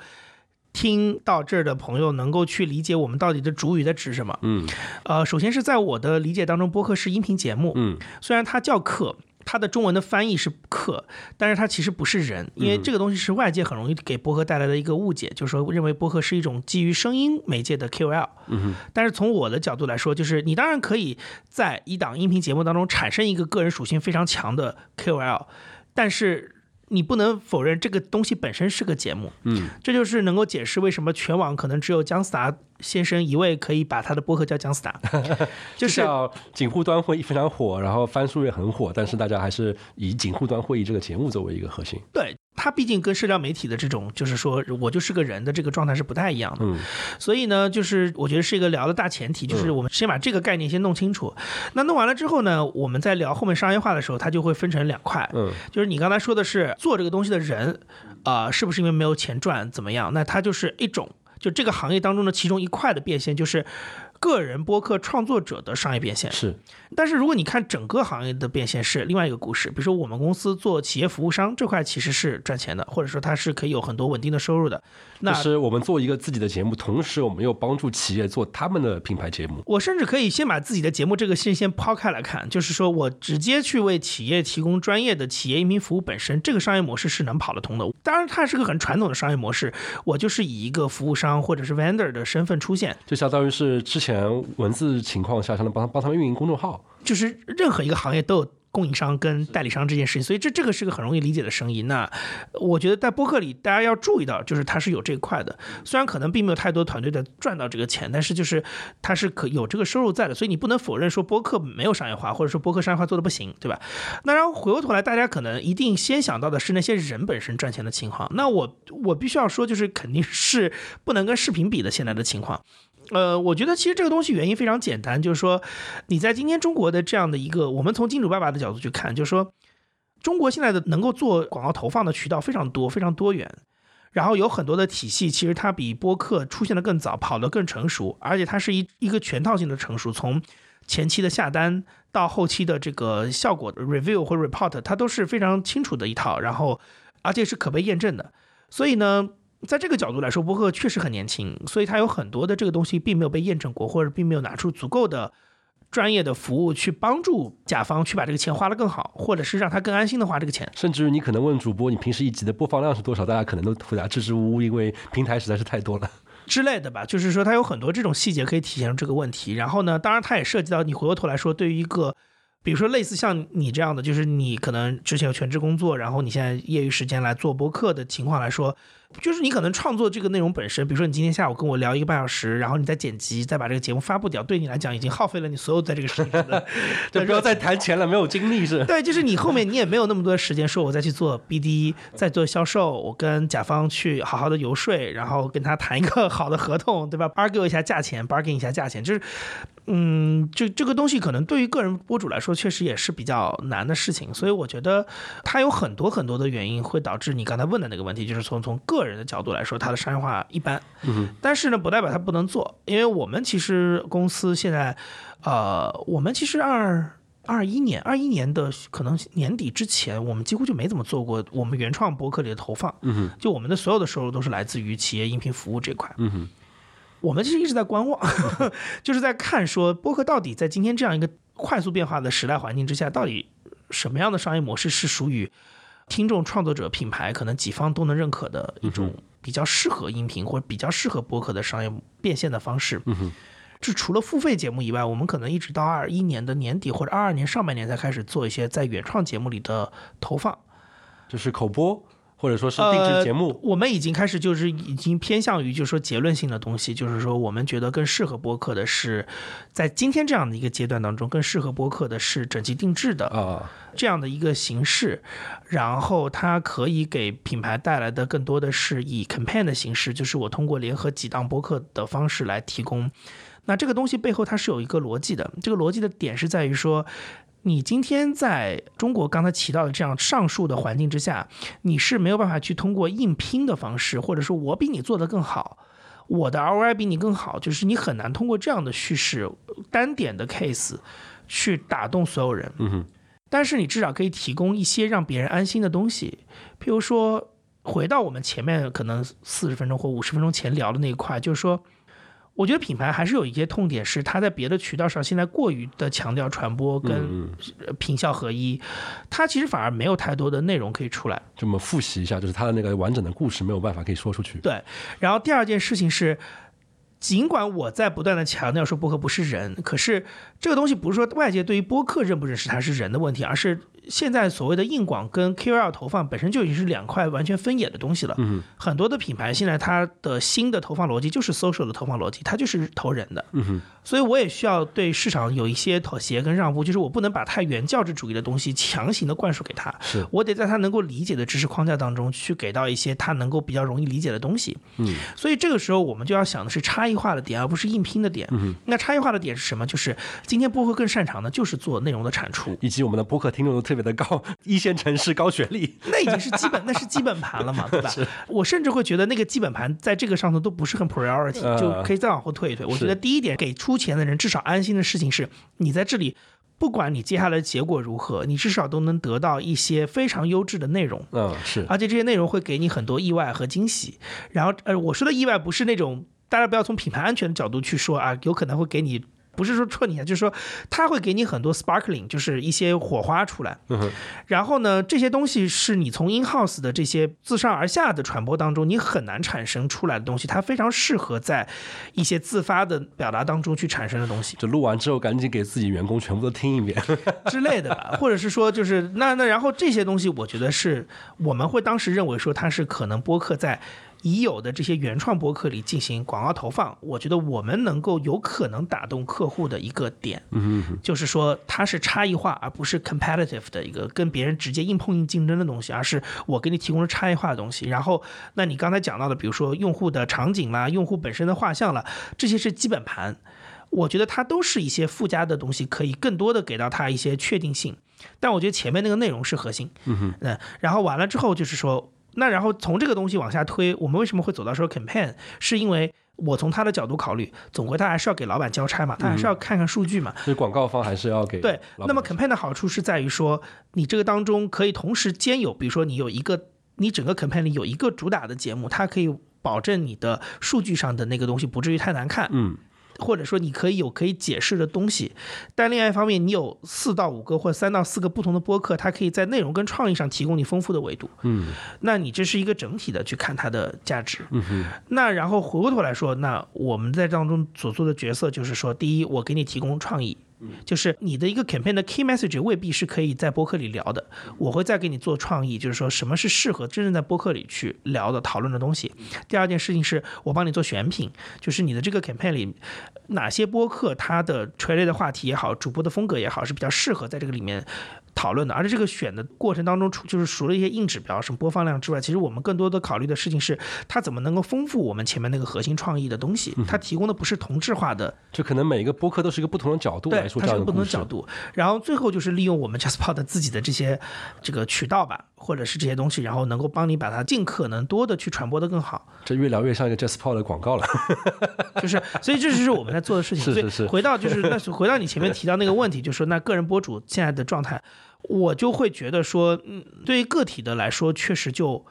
听到这儿的朋友能够去理解我们到底的主语在指什么？嗯，呃，首先是在我的理解当中，播客是音频节目。嗯，虽然它叫课，它的中文的翻译是课，但是它其实不是人，因为这个东西是外界很容易给播客带来的一个误解，就是说认为播客是一种基于声音媒介的 KOL。嗯但是从我的角度来说，就是你当然可以在一档音频节目当中产生一个个人属性非常强的 KOL，但是。你不能否认这个东西本身是个节目，嗯，这就是能够解释为什么全网可能只有姜思达先生一位可以把他的播客叫姜思达，就是警护端会议非常火，然后翻书也很火，但是大家还是以警护端会议这个节目作为一个核心。对。它毕竟跟社交媒体的这种，就是说我就是个人的这个状态是不太一样的，嗯，所以呢，就是我觉得是一个聊的大前提，就是我们先把这个概念先弄清楚。那弄完了之后呢，我们在聊后面商业化的时候，它就会分成两块，嗯，就是你刚才说的是做这个东西的人，啊，是不是因为没有钱赚怎么样？那它就是一种，就这个行业当中的其中一块的变现，就是。个人播客创作者的商业变现是，但是如果你看整个行业的变现是另外一个故事。比如说我们公司做企业服务商这块其实是赚钱的，或者说它是可以有很多稳定的收入的。那是我们做一个自己的节目，同时我们又帮助企业做他们的品牌节目。我甚至可以先把自己的节目这个事先抛开来看，就是说我直接去为企业提供专业的企业音频服务本身，这个商业模式是能跑得通的。当然，它是个很传统的商业模式，我就是以一个服务商或者是 vendor 的身份出现，就相当于是之前。前文字情况下，才能帮帮他们运营公众号。就是任何一个行业都有供应商跟代理商这件事情，所以这这个是个很容易理解的生意。那我觉得在播客里，大家要注意到，就是它是有这一块的，虽然可能并没有太多团队在赚到这个钱，但是就是它是可有这个收入在的，所以你不能否认说播客没有商业化，或者说播客商业化做的不行，对吧？那然后回过头来，大家可能一定先想到的是那些人本身赚钱的情况。那我我必须要说，就是肯定是不能跟视频比的现在的情况。呃，我觉得其实这个东西原因非常简单，就是说你在今天中国的这样的一个，我们从金主爸爸的角度去看，就是说中国现在的能够做广告投放的渠道非常多，非常多元，然后有很多的体系，其实它比播客出现的更早，跑得更成熟，而且它是一一个全套性的成熟，从前期的下单到后期的这个效果 review 或 report，它都是非常清楚的一套，然后而且是可被验证的，所以呢。在这个角度来说，博客确实很年轻，所以它有很多的这个东西并没有被验证过，或者并没有拿出足够的专业的服务去帮助甲方去把这个钱花得更好，或者是让他更安心的花这个钱。甚至于你可能问主播，你平时一集的播放量是多少？大家可能都回答支支吾吾，因为平台实在是太多了之类的吧。就是说，它有很多这种细节可以体现出这个问题。然后呢，当然它也涉及到你回过头来说，对于一个。比如说，类似像你这样的，就是你可能之前有全职工作，然后你现在业余时间来做播客的情况来说，就是你可能创作这个内容本身，比如说你今天下午跟我聊一个半小时，然后你再剪辑，再把这个节目发布掉，对你来讲已经耗费了你所有在这个时间的，就不要再谈钱了，没有精力是。对，就是你后面你也没有那么多时间说，我再去做 BD，再做销售，我跟甲方去好好的游说，然后跟他谈一个好的合同，对吧？argue 一下价钱，bargain 一下价钱，就是。嗯，这这个东西可能对于个人博主来说，确实也是比较难的事情，所以我觉得它有很多很多的原因会导致你刚才问的那个问题，就是从从个人的角度来说，它的商业化一般。嗯，但是呢，不代表它不能做，因为我们其实公司现在，呃，我们其实二二一年二一年的可能年底之前，我们几乎就没怎么做过我们原创博客里的投放。嗯就我们的所有的收入都是来自于企业音频服务这块。嗯。我们其实一直在观望，就是在看说播客到底在今天这样一个快速变化的时代环境之下，到底什么样的商业模式是属于听众、创作者、品牌可能几方都能认可的一种比较适合音频或者比较适合播客的商业变现的方式。嗯就除了付费节目以外，我们可能一直到二一年的年底或者二二年上半年才开始做一些在原创节目里的投放，就是口播。或者说是定制节目，我们已经开始就是已经偏向于就是说结论性的东西，就是说我们觉得更适合播客的是，在今天这样的一个阶段当中，更适合播客的是整机定制的啊这样的一个形式，然后它可以给品牌带来的更多的是以 campaign 的形式，就是我通过联合几档播客的方式来提供。那这个东西背后它是有一个逻辑的，这个逻辑的点是在于说。你今天在中国刚才提到的这样上述的环境之下，你是没有办法去通过硬拼的方式，或者说我比你做得更好，我的 ROI 比你更好，就是你很难通过这样的叙事单点的 case 去打动所有人。嗯哼。但是你至少可以提供一些让别人安心的东西，譬如说回到我们前面可能四十分钟或五十分钟前聊的那一块，就是说。我觉得品牌还是有一些痛点，是它在别的渠道上现在过于的强调传播跟品效合一，它其实反而没有太多的内容可以出来。这么复习一下，就是它的那个完整的故事没有办法可以说出去。对，然后第二件事情是。尽管我在不断的强调说播客不是人，可是这个东西不是说外界对于播客认不认识它是人的问题，而是现在所谓的硬广跟 KOL 投放本身就已经是两块完全分野的东西了。嗯，很多的品牌现在它的新的投放逻辑就是 social 的投放逻辑，它就是投人的。嗯，所以我也需要对市场有一些妥协跟让步，就是我不能把太原教旨主义的东西强行的灌输给他，是我得在他能够理解的知识框架当中去给到一些他能够比较容易理解的东西。嗯，所以这个时候我们就要想的是差异化的点，而不是硬拼的点。嗯，那差异化的点是什么？就是今天播客更擅长的就是做内容的产出，以及我们的播客听众都特别的高，一线城市高学历，那已经是基本，那是基本盘了嘛，对吧？我甚至会觉得那个基本盘在这个上头都不是很 priority，就可以再往后退一退。我觉得第一点，给出钱的人至少安心的事情是，你在这里，不管你接下来的结果如何，你至少都能得到一些非常优质的内容。嗯，是，而且这些内容会给你很多意外和惊喜。然后，呃，我说的意外不是那种大家不要从品牌安全的角度去说啊，有可能会给你。不是说戳你啊，就是说它会给你很多 sparkling，就是一些火花出来。嗯哼然后呢，这些东西是你从 in house 的这些自上而下的传播当中，你很难产生出来的东西，它非常适合在一些自发的表达当中去产生的东西就录完之后赶紧给自己员工全部都听一遍。之类的吧，或者是说就是那那然后这些东西，我觉得是我们会当时认为说它是可能播客在。已有的这些原创博客里进行广告投放，我觉得我们能够有可能打动客户的一个点，嗯就是说它是差异化，而不是 competitive 的一个跟别人直接硬碰硬竞争的东西，而是我给你提供了差异化的东西。然后，那你刚才讲到的，比如说用户的场景啦、用户本身的画像啦，这些是基本盘。我觉得它都是一些附加的东西，可以更多的给到它一些确定性。但我觉得前面那个内容是核心，嗯哼，嗯，然后完了之后就是说，那然后从这个东西往下推，我们为什么会走到说 campaign？是因为我从他的角度考虑，总归他还是要给老板交差嘛，他还是要看看数据嘛。所以广告方还是要给对，那么 campaign 的好处是在于说，你这个当中可以同时兼有，比如说你有一个，你整个 campaign 里有一个主打的节目，它可以保证你的数据上的那个东西不至于太难看，嗯或者说你可以有可以解释的东西。但另外一方面，你有四到五个或三到四个不同的播客，它可以在内容跟创意上提供你丰富的维度。嗯那你这是一个整体的去看它的价值。嗯哼那然后回过头来说，那我们在当中所做的角色就是说，第一，我给你提供创意。就是你的一个 campaign 的 key message 未必是可以在播客里聊的，我会再给你做创意，就是说什么是适合真正在播客里去聊的讨论的东西。第二件事情是我帮你做选品，就是你的这个 campaign 里哪些播客它的垂类的话题也好，主播的风格也好是比较适合在这个里面讨论的，而且这个选的过程当中，除就是除了一些硬指标，什么播放量之外，其实我们更多的考虑的事情是，它怎么能够丰富我们前面那个核心创意的东西。它提供的不是同质化的，就可能每一个播客都是一个不同的角度来对，说它是个不同的角度。然后最后就是利用我们 JustPod 的自己的这些这个渠道吧，或者是这些东西，然后能够帮你把它尽可能多的去传播的更好。这越聊越像一个 JustPod 的广告了。就是，所以这就是我们在做的事情。所以是是是回到就是那回到你前面提到那个问题，就是说那个人博主现在的状态，我就会觉得说，嗯，对于个体的来说，确实就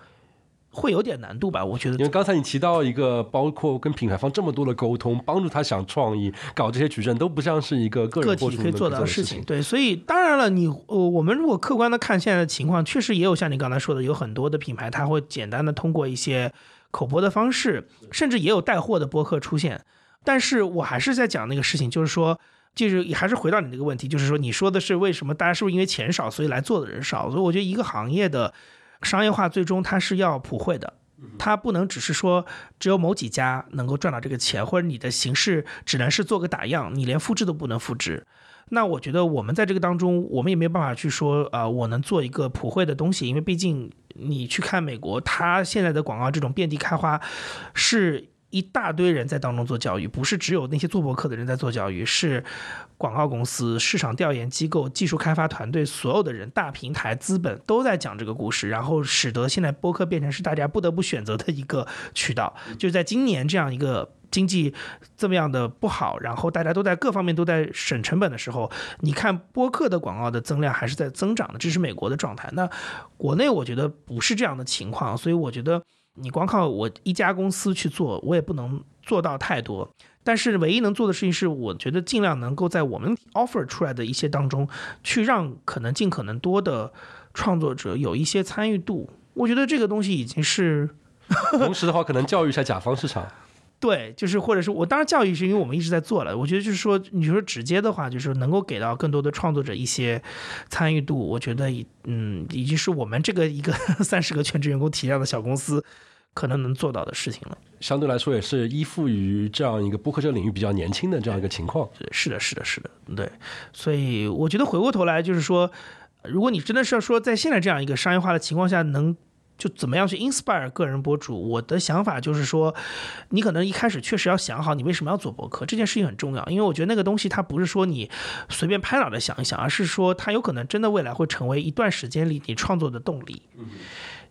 会有点难度吧。我觉得因为刚才你提到一个，包括跟品牌方这么多的沟通，帮助他想创意、搞这些矩阵，都不像是一个个体可以做到的事的事情。。对，所以当然了，你呃，我们如果客观的看现在的情况，确实也有像你刚才说的，有很多的品牌，它会简单的通过一些口播的方式，甚至也有带货的播客出现。但是我还是在讲那个事情，就是说。就是还是回到你这个问题，就是说你说的是为什么大家是不是因为钱少，所以来做的人少？所以我觉得一个行业的商业化最终它是要普惠的，它不能只是说只有某几家能够赚到这个钱，或者你的形式只能是做个打样，你连复制都不能复制。那我觉得我们在这个当中，我们也没有办法去说，呃，我能做一个普惠的东西，因为毕竟你去看美国，它现在的广告这种遍地开花，是一大堆人在当中做教育，不是只有那些做博客的人在做教育，是广告公司、市场调研机构、技术开发团队，所有的人、大平台、资本都在讲这个故事，然后使得现在播客变成是大家不得不选择的一个渠道。就是在今年这样一个经济这么样的不好，然后大家都在各方面都在省成本的时候，你看播客的广告的增量还是在增长的，这是美国的状态。那国内我觉得不是这样的情况，所以我觉得你光靠我一家公司去做，我也不能做到太多。但是唯一能做的事情是，我觉得尽量能够在我们 offer 出来的一些当中，去让可能尽可能多的创作者有一些参与度。我觉得这个东西已经是同时的话，可能教育一下甲方市场。对，就是或者是我当然教育是因为我们一直在做了，我觉得就是说，你说直接的话，就是能够给到更多的创作者一些参与度，我觉得已嗯已经是我们这个一个 三十个全职员工体量的小公司可能能做到的事情了。相对来说，也是依附于这样一个播客这个领域比较年轻的这样一个情况。对是的，是的，是的，对，所以我觉得回过头来就是说，如果你真的是要说在现在这样一个商业化的情况下，能就怎么样去 inspire 个人博主，我的想法就是说，你可能一开始确实要想好你为什么要做博客，这件事情很重要，因为我觉得那个东西它不是说你随便拍脑袋想一想，而是说它有可能真的未来会成为一段时间里你创作的动力。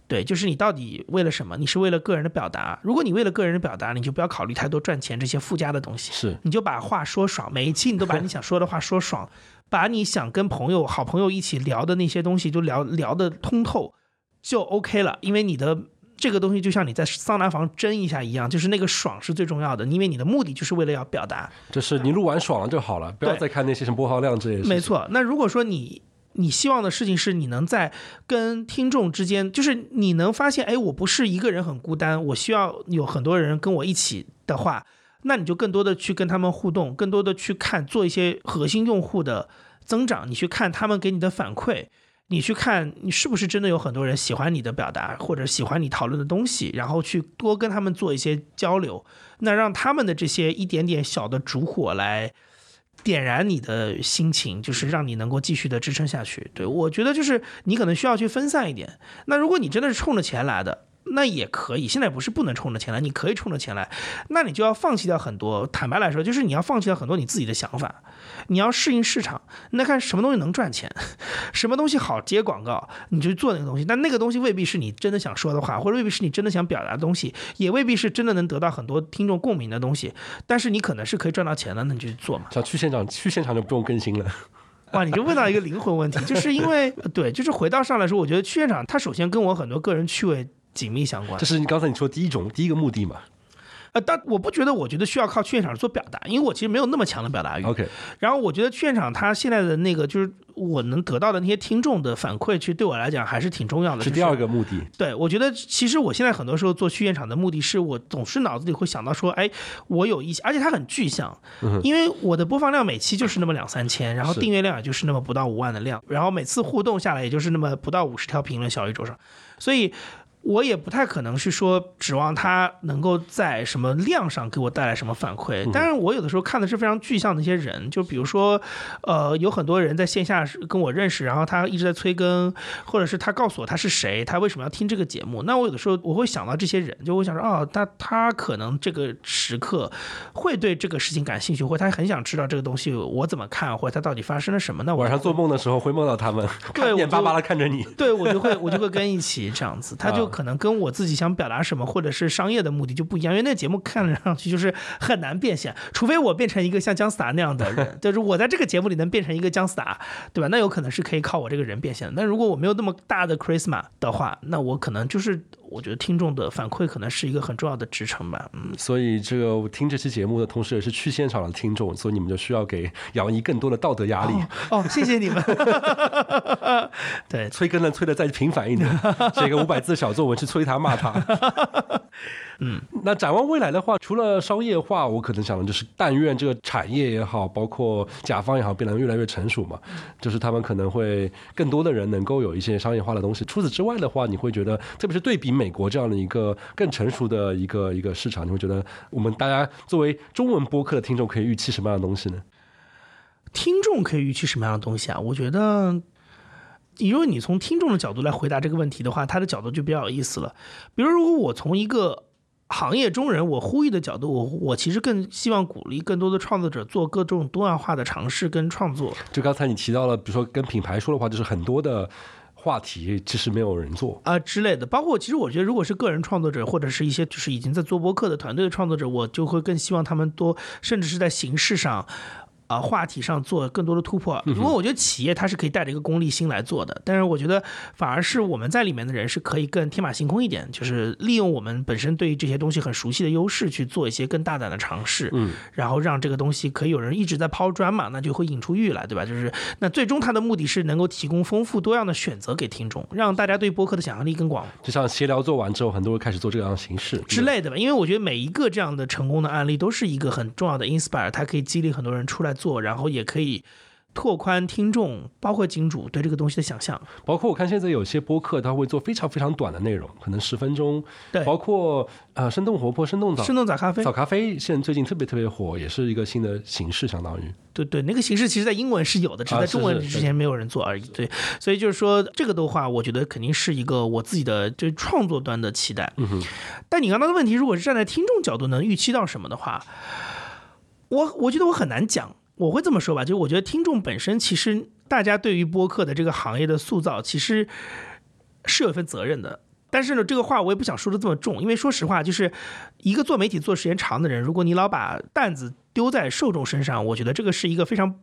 对，就是你到底为了什么？你是为了个人的表达。如果你为了个人的表达，你就不要考虑太多赚钱这些附加的东西。是你就把话说爽，每一期你都把你想说的话说爽，把你想跟朋友、好朋友一起聊的那些东西就聊聊得通透，就 OK 了。因为你的这个东西就像你在桑拿房蒸一下一样，就是那个爽是最重要的，因为你的目的就是为了要表达。就是你录完爽了就好了，不要再看那些什么播放量这些事。没错。那如果说你你希望的事情是你能在跟听众之间，就是你能发现，哎，我不是一个人很孤单，我需要有很多人跟我一起的话，那你就更多的去跟他们互动，更多的去看做一些核心用户的增长，你去看他们给你的反馈。你去看，你是不是真的有很多人喜欢你的表达，或者喜欢你讨论的东西，然后去多跟他们做一些交流，那让他们的这些一点点小的烛火来点燃你的心情，就是让你能够继续的支撑下去。对我觉得就是你可能需要去分散一点。那如果你真的是冲着钱来的，那也可以。现在不是不能冲着钱来，你可以冲着钱来，那你就要放弃掉很多。坦白来说，就是你要放弃掉很多你自己的想法，你要适应市场。那看什么东西能赚钱，什么东西好接广告，你就做那个东西。但那个东西未必是你真的想说的话，或者未必是你真的想表达的东西，也未必是真的能得到很多听众共鸣的东西。但是你可能是可以赚到钱的，那你就去做嘛。想去现场，去现场就不用更新了。哇，你就问到一个灵魂问题，就是因为对，就是回到上来说，我觉得去现场它首先跟我很多个人趣味紧密相关这。是你刚才你说第一种第一个目的嘛呃，但我不觉得，我觉得需要靠去现场做表达，因为我其实没有那么强的表达欲。？OK，然后我觉得去现场他现在的那个就是我能得到的那些听众的反馈，其实对我来讲还是挺重要的。是第二个目的。对，我觉得其实我现在很多时候做去现场的目的是我总是脑子里会想到说，哎，我有一些，而且它很具象，因为我的播放量每期就是那么两三千，然后订阅量也就是那么不到五万的量，然后每次互动下来也就是那么不到五十条评论小宇宙上，所以。我也不太可能是说指望它能够在什么量上给我带来什么反馈，当然我有的时候看的是非常具象的一些人，就比如说，呃，有很多人在线下是跟我认识，然后他一直在催更，或者是他告诉我他是谁，他为什么要听这个节目。那我有的时候我会想到这些人，就会想说，哦，他他可能这个时刻会对这个事情感兴趣，或他很想知道这个东西我怎么看，或者他到底发生了什么。那晚上做梦的时候会梦到他们，对 我眼巴巴的看着你。对我就会我就会跟一起这样子，他 就啊可能跟我自己想表达什么，或者是商业的目的就不一样，因为那节目看上去就是很难变现，除非我变成一个像姜思达那样的人，就是我在这个节目里能变成一个姜思达，对吧？那有可能是可以靠我这个人变现的。但如果我没有那么大的 charisma 的话，那我可能就是我觉得听众的反馈可能是一个很重要的支撑吧，嗯。所以这个我听这期节目的同时，也是去现场的听众，所以你们就需要给杨怡更多的道德压力。哦，哦谢谢你们。对，催更了，催的再频繁一点，写个五百字小作文去催他骂他。嗯，那展望未来的话，除了商业化，我可能想的就是，但愿这个产业也好，包括甲方也好，变得越来越成熟嘛，就是他们可能会更多的人能够有一些商业化的东西。除此之外的话，你会觉得，特别是对比美国这样的一个更成熟的一个一个市场，你会觉得我们大家作为中文播客的听众，可以预期什么样的东西呢？听众可以预期什么样的东西啊？我觉得，如果你从听众的角度来回答这个问题的话，他的角度就比较有意思了。比如，如果我从一个行业中人，我呼吁的角度，我我其实更希望鼓励更多的创作者做各种多样化的尝试跟创作。就刚才你提到了，比如说跟品牌说的话，就是很多的话题其实没有人做。啊、之类的，包括其实我觉得，如果是个人创作者，或者是一些就是已经在做播客的团队的创作者，我就会更希望他们多，甚至是在形式上。啊、话题上做更多的突破。因为我觉得企业它是可以带着一个功利心来做的，但是我觉得反而是我们在里面的人是可以更天马行空一点，就是利用我们本身对于这些东西很熟悉的优势去做一些更大胆的尝试，嗯，然后让这个东西可以有人一直在抛砖嘛，那就会引出玉来，对吧？就是那最终它的目的是能够提供丰富多样的选择给听众，让大家对播客的想象力更广就像闲聊做完之后，很多人开始做这样的形式之类的吧。因为我觉得每一个这样的成功的案例都是一个很重要的 inspire，它可以激励很多人出来做，然后也可以拓宽听众，包括金主对这个东西的想象。包括我看现在有些播客，他会做非常非常短的内容，可能十分钟。对包括呃生动活泼、生动早生动早咖啡早，咖啡，现在最近特别特别火，也是一个新的形式，相当于对对，那个形式其实在英文是有的，只是在中文之前没有人做而已。对，所以就是说这个的话，我觉得肯定是一个我自己的就是创作端的期待。嗯哼，但你刚刚的问题，如果是站在听众角度能预期到什么的话，我我觉得我很难讲。我会这么说吧，就是我觉得听众本身其实大家对于播客的这个行业的塑造，其实是有一份责任的。但是呢，这个话我也不想说的这么重，因为说实话，就是一个做媒体做时间长的人，如果你老把担子丢在受众身上，我觉得这个是一个非常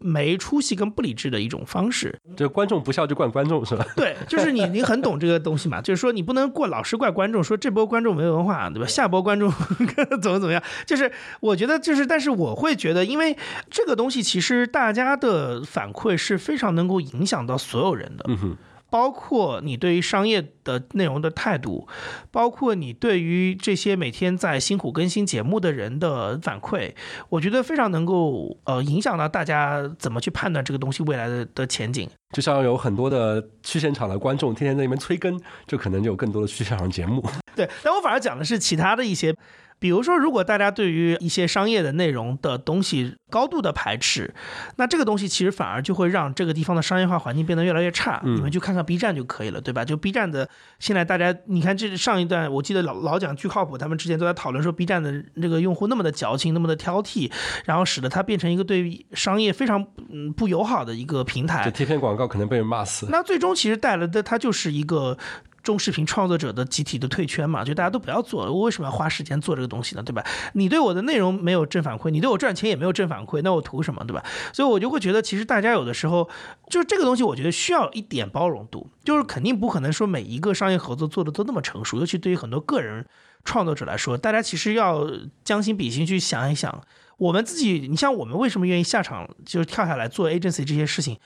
没出息跟不理智的一种方式。这观众不笑就怪观众是吧？对，就是你你很懂这个东西嘛，就是说你不能过老是怪观众，说这波观众没文化，对吧？下波观众 怎么怎么样？就是我觉得就是，但是我会觉得，因为这个东西其实大家的反馈是非常能够影响到所有人的。嗯哼。包括你对于商业的内容的态度，包括你对于这些每天在辛苦更新节目的人的反馈，我觉得非常能够呃影响到大家怎么去判断这个东西未来的的前景。就像有很多的去现场的观众天天在那边催更，就可能就有更多的去现场节目。对，但我反而讲的是其他的一些。比如说，如果大家对于一些商业的内容的东西高度的排斥，那这个东西其实反而就会让这个地方的商业化环境变得越来越差。你们去看看 B 站就可以了，对吧？就 B 站的现在大家，你看这上一段，我记得老老蒋巨靠谱，他们之前都在讨论说 B 站的这个用户那么的矫情，那么的挑剔，然后使得它变成一个对商业非常嗯不友好的一个平台。就贴片广告可能被人骂死。那最终其实带来的它就是一个。中视频创作者的集体的退圈嘛，就大家都不要做了。我为什么要花时间做这个东西呢？对吧？你对我的内容没有正反馈，你对我赚钱也没有正反馈，那我图什么？对吧？所以我就会觉得，其实大家有的时候就是这个东西，我觉得需要一点包容度，就是肯定不可能说每一个商业合作做的都那么成熟，尤其对于很多个人创作者来说，大家其实要将心比心去想一想，我们自己，你像我们为什么愿意下场，就是跳下来做 agency 这些事情。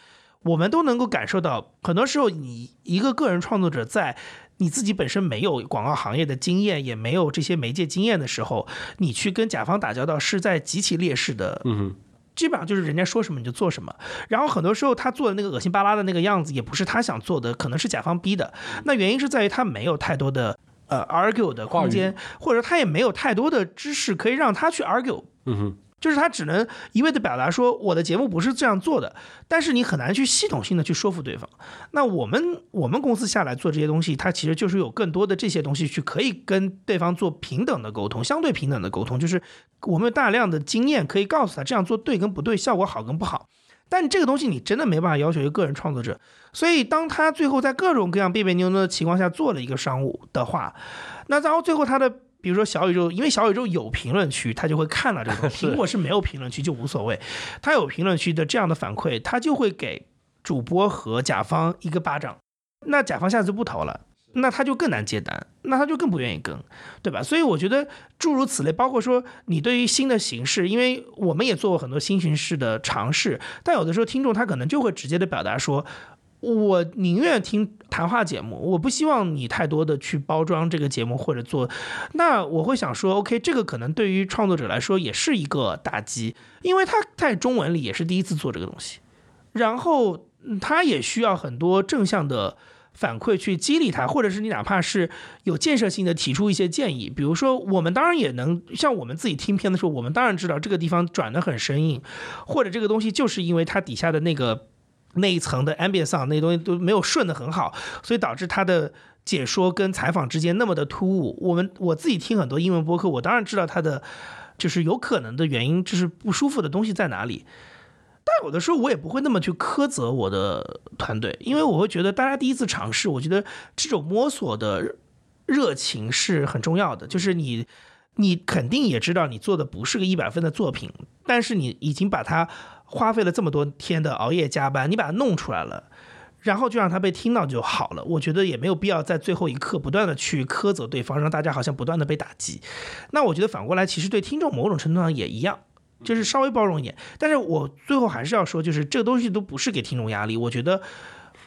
我们都能够感受到，很多时候你一个个人创作者在你自己本身没有广告行业的经验，也没有这些媒介经验的时候，你去跟甲方打交道是在极其劣势的。嗯基本上就是人家说什么你就做什么。然后很多时候他做的那个恶心巴拉的那个样子，也不是他想做的，可能是甲方逼的。那原因是在于他没有太多的呃 argue 的空间，或者他也没有太多的知识可以让他去 argue。嗯哼。就是他只能一味的表达说我的节目不是这样做的，但是你很难去系统性的去说服对方。那我们我们公司下来做这些东西，它其实就是有更多的这些东西去可以跟对方做平等的沟通，相对平等的沟通，就是我们有大量的经验可以告诉他这样做对跟不对，效果好跟不好。但这个东西你真的没办法要求一个个人创作者，所以当他最后在各种各样别别扭扭的情况下做了一个商务的话，那然后最后他的。比如说小宇宙，因为小宇宙有评论区，他就会看到这个。苹果是没有评论区就无所谓，他有评论区的这样的反馈，他就会给主播和甲方一个巴掌。那甲方下次不投了，那他就更难接单，那他就更不愿意更，对吧？所以我觉得诸如此类，包括说你对于新的形式，因为我们也做过很多新形式的尝试，但有的时候听众他可能就会直接的表达说。我宁愿听谈话节目，我不希望你太多的去包装这个节目或者做。那我会想说，OK，这个可能对于创作者来说也是一个打击，因为他在中文里也是第一次做这个东西，然后他也需要很多正向的反馈去激励他，或者是你哪怕是有建设性的提出一些建议，比如说我们当然也能像我们自己听片的时候，我们当然知道这个地方转的很生硬，或者这个东西就是因为它底下的那个。那一层的 ambience 那东西都没有顺的很好，所以导致他的解说跟采访之间那么的突兀。我们我自己听很多英文播客，我当然知道他的就是有可能的原因，就是不舒服的东西在哪里。但有的时候我也不会那么去苛责我的团队，因为我会觉得大家第一次尝试，我觉得这种摸索的热情是很重要的。就是你你肯定也知道你做的不是个一百分的作品，但是你已经把它。花费了这么多天的熬夜加班，你把它弄出来了，然后就让他被听到就好了。我觉得也没有必要在最后一刻不断的去苛责对方，让大家好像不断的被打击。那我觉得反过来，其实对听众某种程度上也一样，就是稍微包容一点。但是我最后还是要说，就是这个东西都不是给听众压力，我觉得。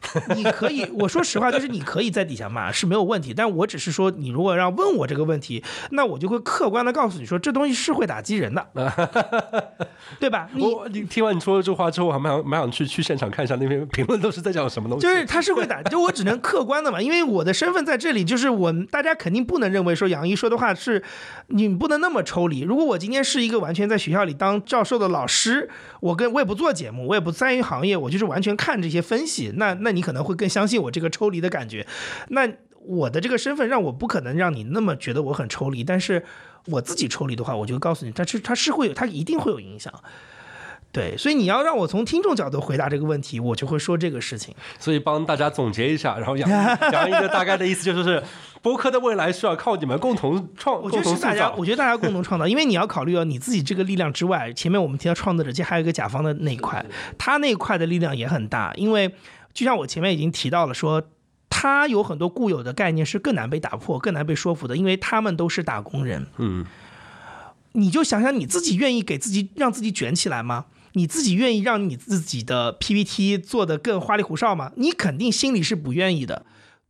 你可以，我说实话，就是你可以在底下骂是没有问题，但我只是说，你如果让问我这个问题，那我就会客观的告诉你说，这东西是会打击人的，对吧？我你听完你说的这话之后，我还蛮想蛮想去去现场看一下那边评论都是在讲什么东西。就是他是会打，就我只能客观的嘛，因为我的身份在这里，就是我大家肯定不能认为说杨一说的话是，你不能那么抽离。如果我今天是一个完全在学校里当教授的老师，我跟我也不做节目，我也不参与行业，我就是完全看这些分析，那那。那你可能会更相信我这个抽离的感觉，那我的这个身份让我不可能让你那么觉得我很抽离，但是我自己抽离的话，我就告诉你，它是它是会有，它一定会有影响。对，所以你要让我从听众角度回答这个问题，我就会说这个事情。所以帮大家总结一下，然后杨 杨一的大概的意思就是是，播客的未来需要靠你们共同创，我觉得大家，我。觉得大家共同创造，因为你要考虑到你自己这个力量之外，前面我们提到创作者，其实还有一个甲方的那一块，他那一块的力量也很大，因为就像我前面已经提到了说。他有很多固有的概念是更难被打破、更难被说服的，因为他们都是打工人。嗯，你就想想你自己愿意给自己让自己卷起来吗？你自己愿意让你自己的 PPT 做得更花里胡哨吗？你肯定心里是不愿意的。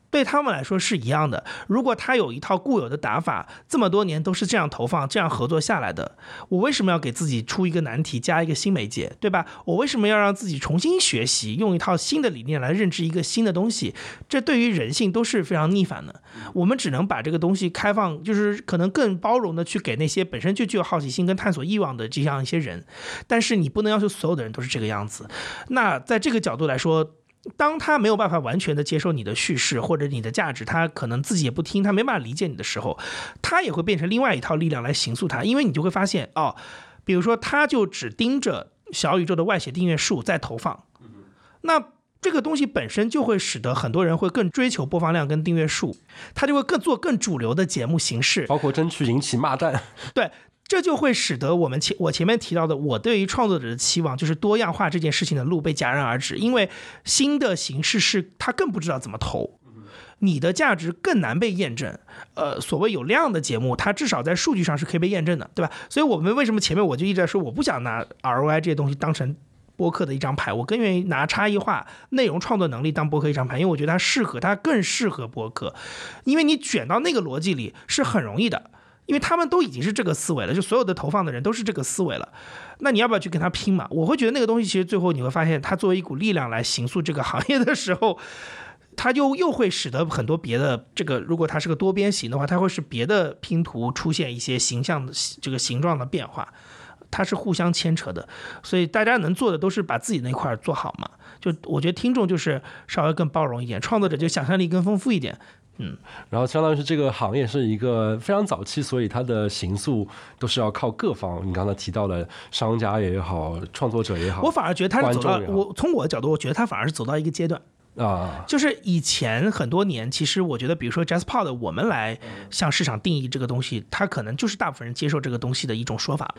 对他们来说是一样的。如果他有一套固有的打法，这么多年都是这样投放、这样合作下来的，我为什么要给自己出一个难题，加一个新媒介，对吧？我为什么要让自己重新学习，用一套新的理念来认知一个新的东西？这对于人性都是非常逆反的。我们只能把这个东西开放，就是可能更包容的去给那些本身就具有好奇心跟探索欲望的这样一些人，但是你不能要求所有的人都是这个样子。那在这个角度来说，当他没有办法完全的接受你的叙事或者你的价值，他可能自己也不听，他没办法理解你的时候，他也会变成另外一套力量来形诉他，因为你就会发现哦，比如说他就只盯着小宇宙的外写订阅数在投放，那。这个东西本身就会使得很多人会更追求播放量跟订阅数，他就会更做更主流的节目形式，包括争取引起骂战。对，这就会使得我们前我前面提到的，我对于创作者的期望就是多样化这件事情的路被戛然而止，因为新的形式是他更不知道怎么投，你的价值更难被验证。呃，所谓有量的节目，它至少在数据上是可以被验证的，对吧？所以我们为什么前面我就一直在说，我不想拿 ROI 这些东西当成。播客的一张牌，我更愿意拿差异化内容创作能力当播客一张牌，因为我觉得它适合，它更适合播客，因为你卷到那个逻辑里是很容易的，因为他们都已经是这个思维了，就所有的投放的人都是这个思维了，那你要不要去跟他拼嘛？我会觉得那个东西其实最后你会发现，它作为一股力量来形塑这个行业的时候，它就又会使得很多别的这个，如果它是个多边形的话，它会使别的拼图出现一些形象的这个形状的变化。它是互相牵扯的，所以大家能做的都是把自己那块做好嘛。就我觉得听众就是稍微更包容一点，创作者就想象力更丰富一点。嗯，然后相当于是这个行业是一个非常早期，所以它的行塑都是要靠各方。你刚才提到的商家也好，创作者也好，我反而觉得他是走到我从我的角度，我觉得他反而是走到一个阶段。啊，就是以前很多年，其实我觉得，比如说 JazzPod，我们来向市场定义这个东西，它可能就是大部分人接受这个东西的一种说法，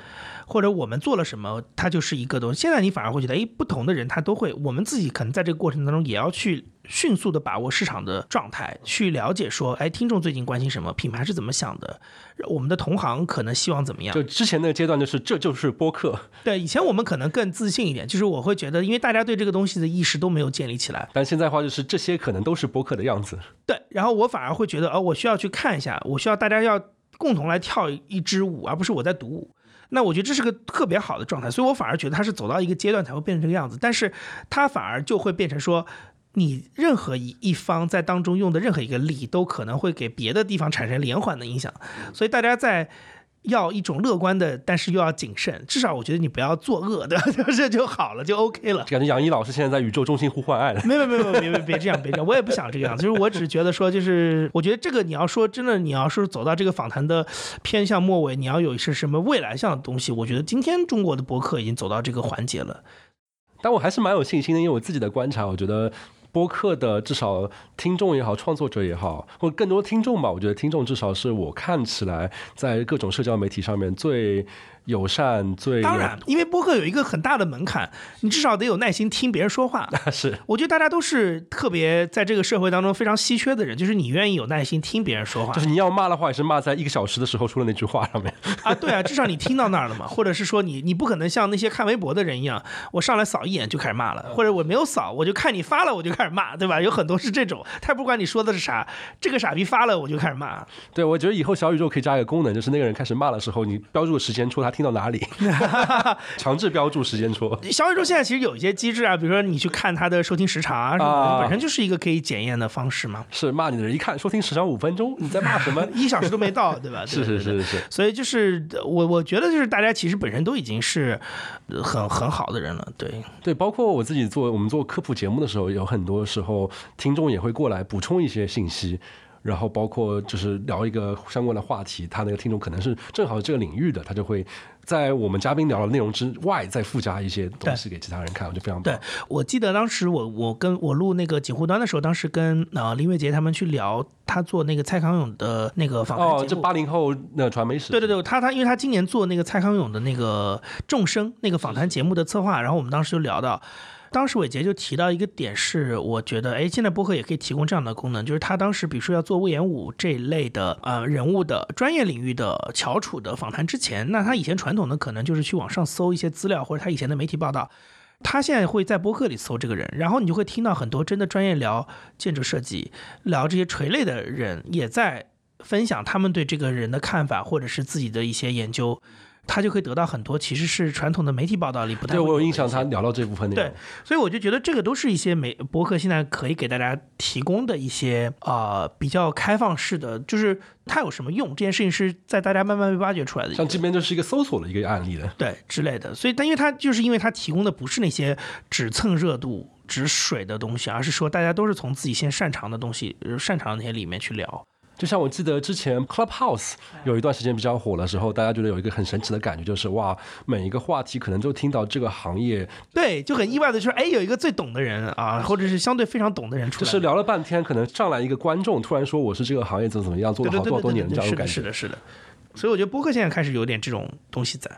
或者我们做了什么，它就是一个东西。现在你反而会觉得，哎，不同的人他都会，我们自己可能在这个过程当中也要去迅速的把握市场的状态，去了解说，哎，听众最近关心什么，品牌是怎么想的，我们的同行可能希望怎么样。就之前那个阶段就是这就是播客，对，以前我们可能更自信一点，就是我会觉得，因为大家对这个东西的意识都没有建立起来，但现在的话就是这些可能都是播客的样子。对，然后我反而会觉得，哦，我需要去看一下，我需要大家要共同来跳一支舞，而不是我在独舞。那我觉得这是个特别好的状态，所以我反而觉得它是走到一个阶段才会变成这个样子，但是它反而就会变成说，你任何一一方在当中用的任何一个力，都可能会给别的地方产生连环的影响，所以大家在。要一种乐观的，但是又要谨慎。至少我觉得你不要作恶 对吧，这就好了，就 OK 了。感觉杨一老师现在在宇宙中心呼唤爱了。没有没有没有，别别别这样，别这样，我也不想这个样子。就是我只是觉得说，就是我觉得这个你要说真的，你要是走到这个访谈的偏向末尾，你要有一些什么未来向的东西，我觉得今天中国的博客已经走到这个环节了。但我还是蛮有信心的，因为我自己的观察，我觉得播客的至少听众也好，创作者也好，或更多听众吧，我觉得听众至少是我看起来在各种社交媒体上面最友善、最当然，因为播客有一个很大的门槛，你至少得有耐心听别人说话。是我觉得大家都是特别在这个社会当中非常稀缺的人，就是你愿意有耐心听别人说话。就是你要骂的话，也是骂在一个小时的时候说的那句话上面。啊，对啊，至少你听到那儿了嘛，或者是说你你不可能像那些看微博的人一样，我上来扫一眼就开始骂了，或者我没有扫，我就看你发了我就开始骂，对吧？有很多是这种，他也不管你说的是啥，这个傻逼发了我就开始骂。对，我觉得以后小宇宙可以加一个功能，就是那个人开始骂的时候，你标注个时间戳他听到哪里，强制标注时间戳。小宇宙现在其实有一些机制啊，比如说你去看它的收听时长啊什么的，啊本身就是一个可以检验的方式嘛。是骂你的人一看收听时长五分钟，你在骂什么？一小时都没到，对吧？是是是是，所以就是我我觉得就是大家其实本身都已经是呃很很好的人了，对。对，包括我自己做我们做科普节目的时候，有很多时候听众也会过来补充一些信息。然后包括就是聊一个相关的话题，他那个听众可能是正好这个领域的，他就会在我们嘉宾聊的内容之外再附加一些东西给其他人看，我觉得非常棒。对，我记得当时我我跟我录那个锦湖端的时候，当时跟呃林月杰他们去聊他做那个蔡康永的那个访谈。哦，这八零后那传媒史。对对对，他他因为他今年做那个蔡康永的那个众生那个访谈节目的策划，然后我们当时就聊到。当时伟杰就提到一个点，是我觉得，哎，现在播客也可以提供这样的功能，就是他当时比如说要做魏延武这一类的呃人物的专业领域的翘楚的访谈之前，那他以前传统的可能就是去网上搜一些资料或者他以前的媒体报道，他现在会在播客里搜这个人，然后你就会听到很多真的专业聊建筑设计、聊这些垂类的人也在分享他们对这个人的看法或者是自己的一些研究。他就可以得到很多，其实是传统的媒体报道里不太。对我有印象，他聊到这部分内容。对，所以我就觉得这个都是一些媒博客现在可以给大家提供的一些啊比较开放式的，就是它有什么用，这件事情是在大家慢慢被挖掘出来的。像这边就是一个搜索的一个案例的，对之类的。所以，但因为它就是因为它提供的不是那些只蹭热度、只水的东西，而是说大家都是从自己先擅长的东西、擅长的那些里面去聊。就像我记得之前 Clubhouse 有一段时间比较火的时候，大家觉得有一个很神奇的感觉，就是哇，每一个话题可能就听到这个行业，对，就很意外的就是，哎，有一个最懂的人啊，或者是相对非常懂的人出来，就是聊了半天，可能上来一个观众突然说我是这个行业怎么怎么样，做了好多好多年这样的感觉，是的，是的，所以我觉得播客现在开始有点这种东西在。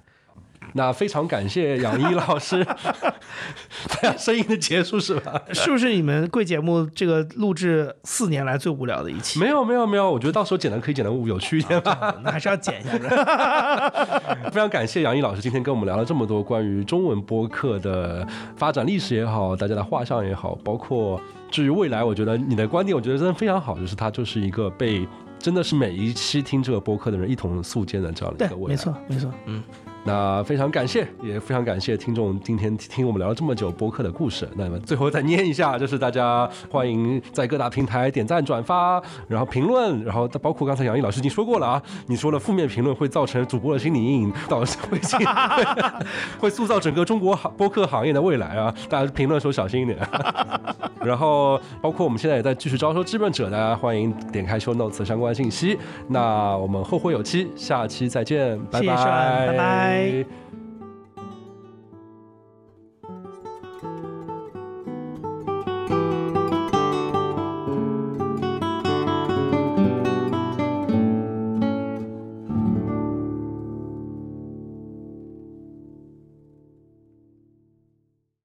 那非常感谢杨一老师，大家声音的结束是吧？是不是你们贵节目这个录制四年来最无聊的一期？没有没有没有，我觉得到时候剪的可以剪的有趣一点吧。那还是要剪一下。非常感谢杨毅老师今天跟我们聊了这么多关于中文播客的发展历史也好，大家的画像也好，包括至于未来，我觉得你的观点我觉得真的非常好，就是它就是一个被真的是每一期听这个播客的人一同塑建的这样的一个未来。没错没错，嗯。那非常感谢，也非常感谢听众今天听我们聊了这么久播客的故事。那么最后再念一下，就是大家欢迎在各大平台点赞、转发，然后评论，然后包括刚才杨毅老师已经说过了啊，你说了负面评论会造成主播的心理阴影，导致会 会塑造整个中国行播客行业的未来啊！大家评论的时候小心一点。然后包括我们现在也在继续招收志愿者，大家欢迎点开 show notes 相关信息。那我们后会有期，下期再见，拜拜，拜拜。Bye.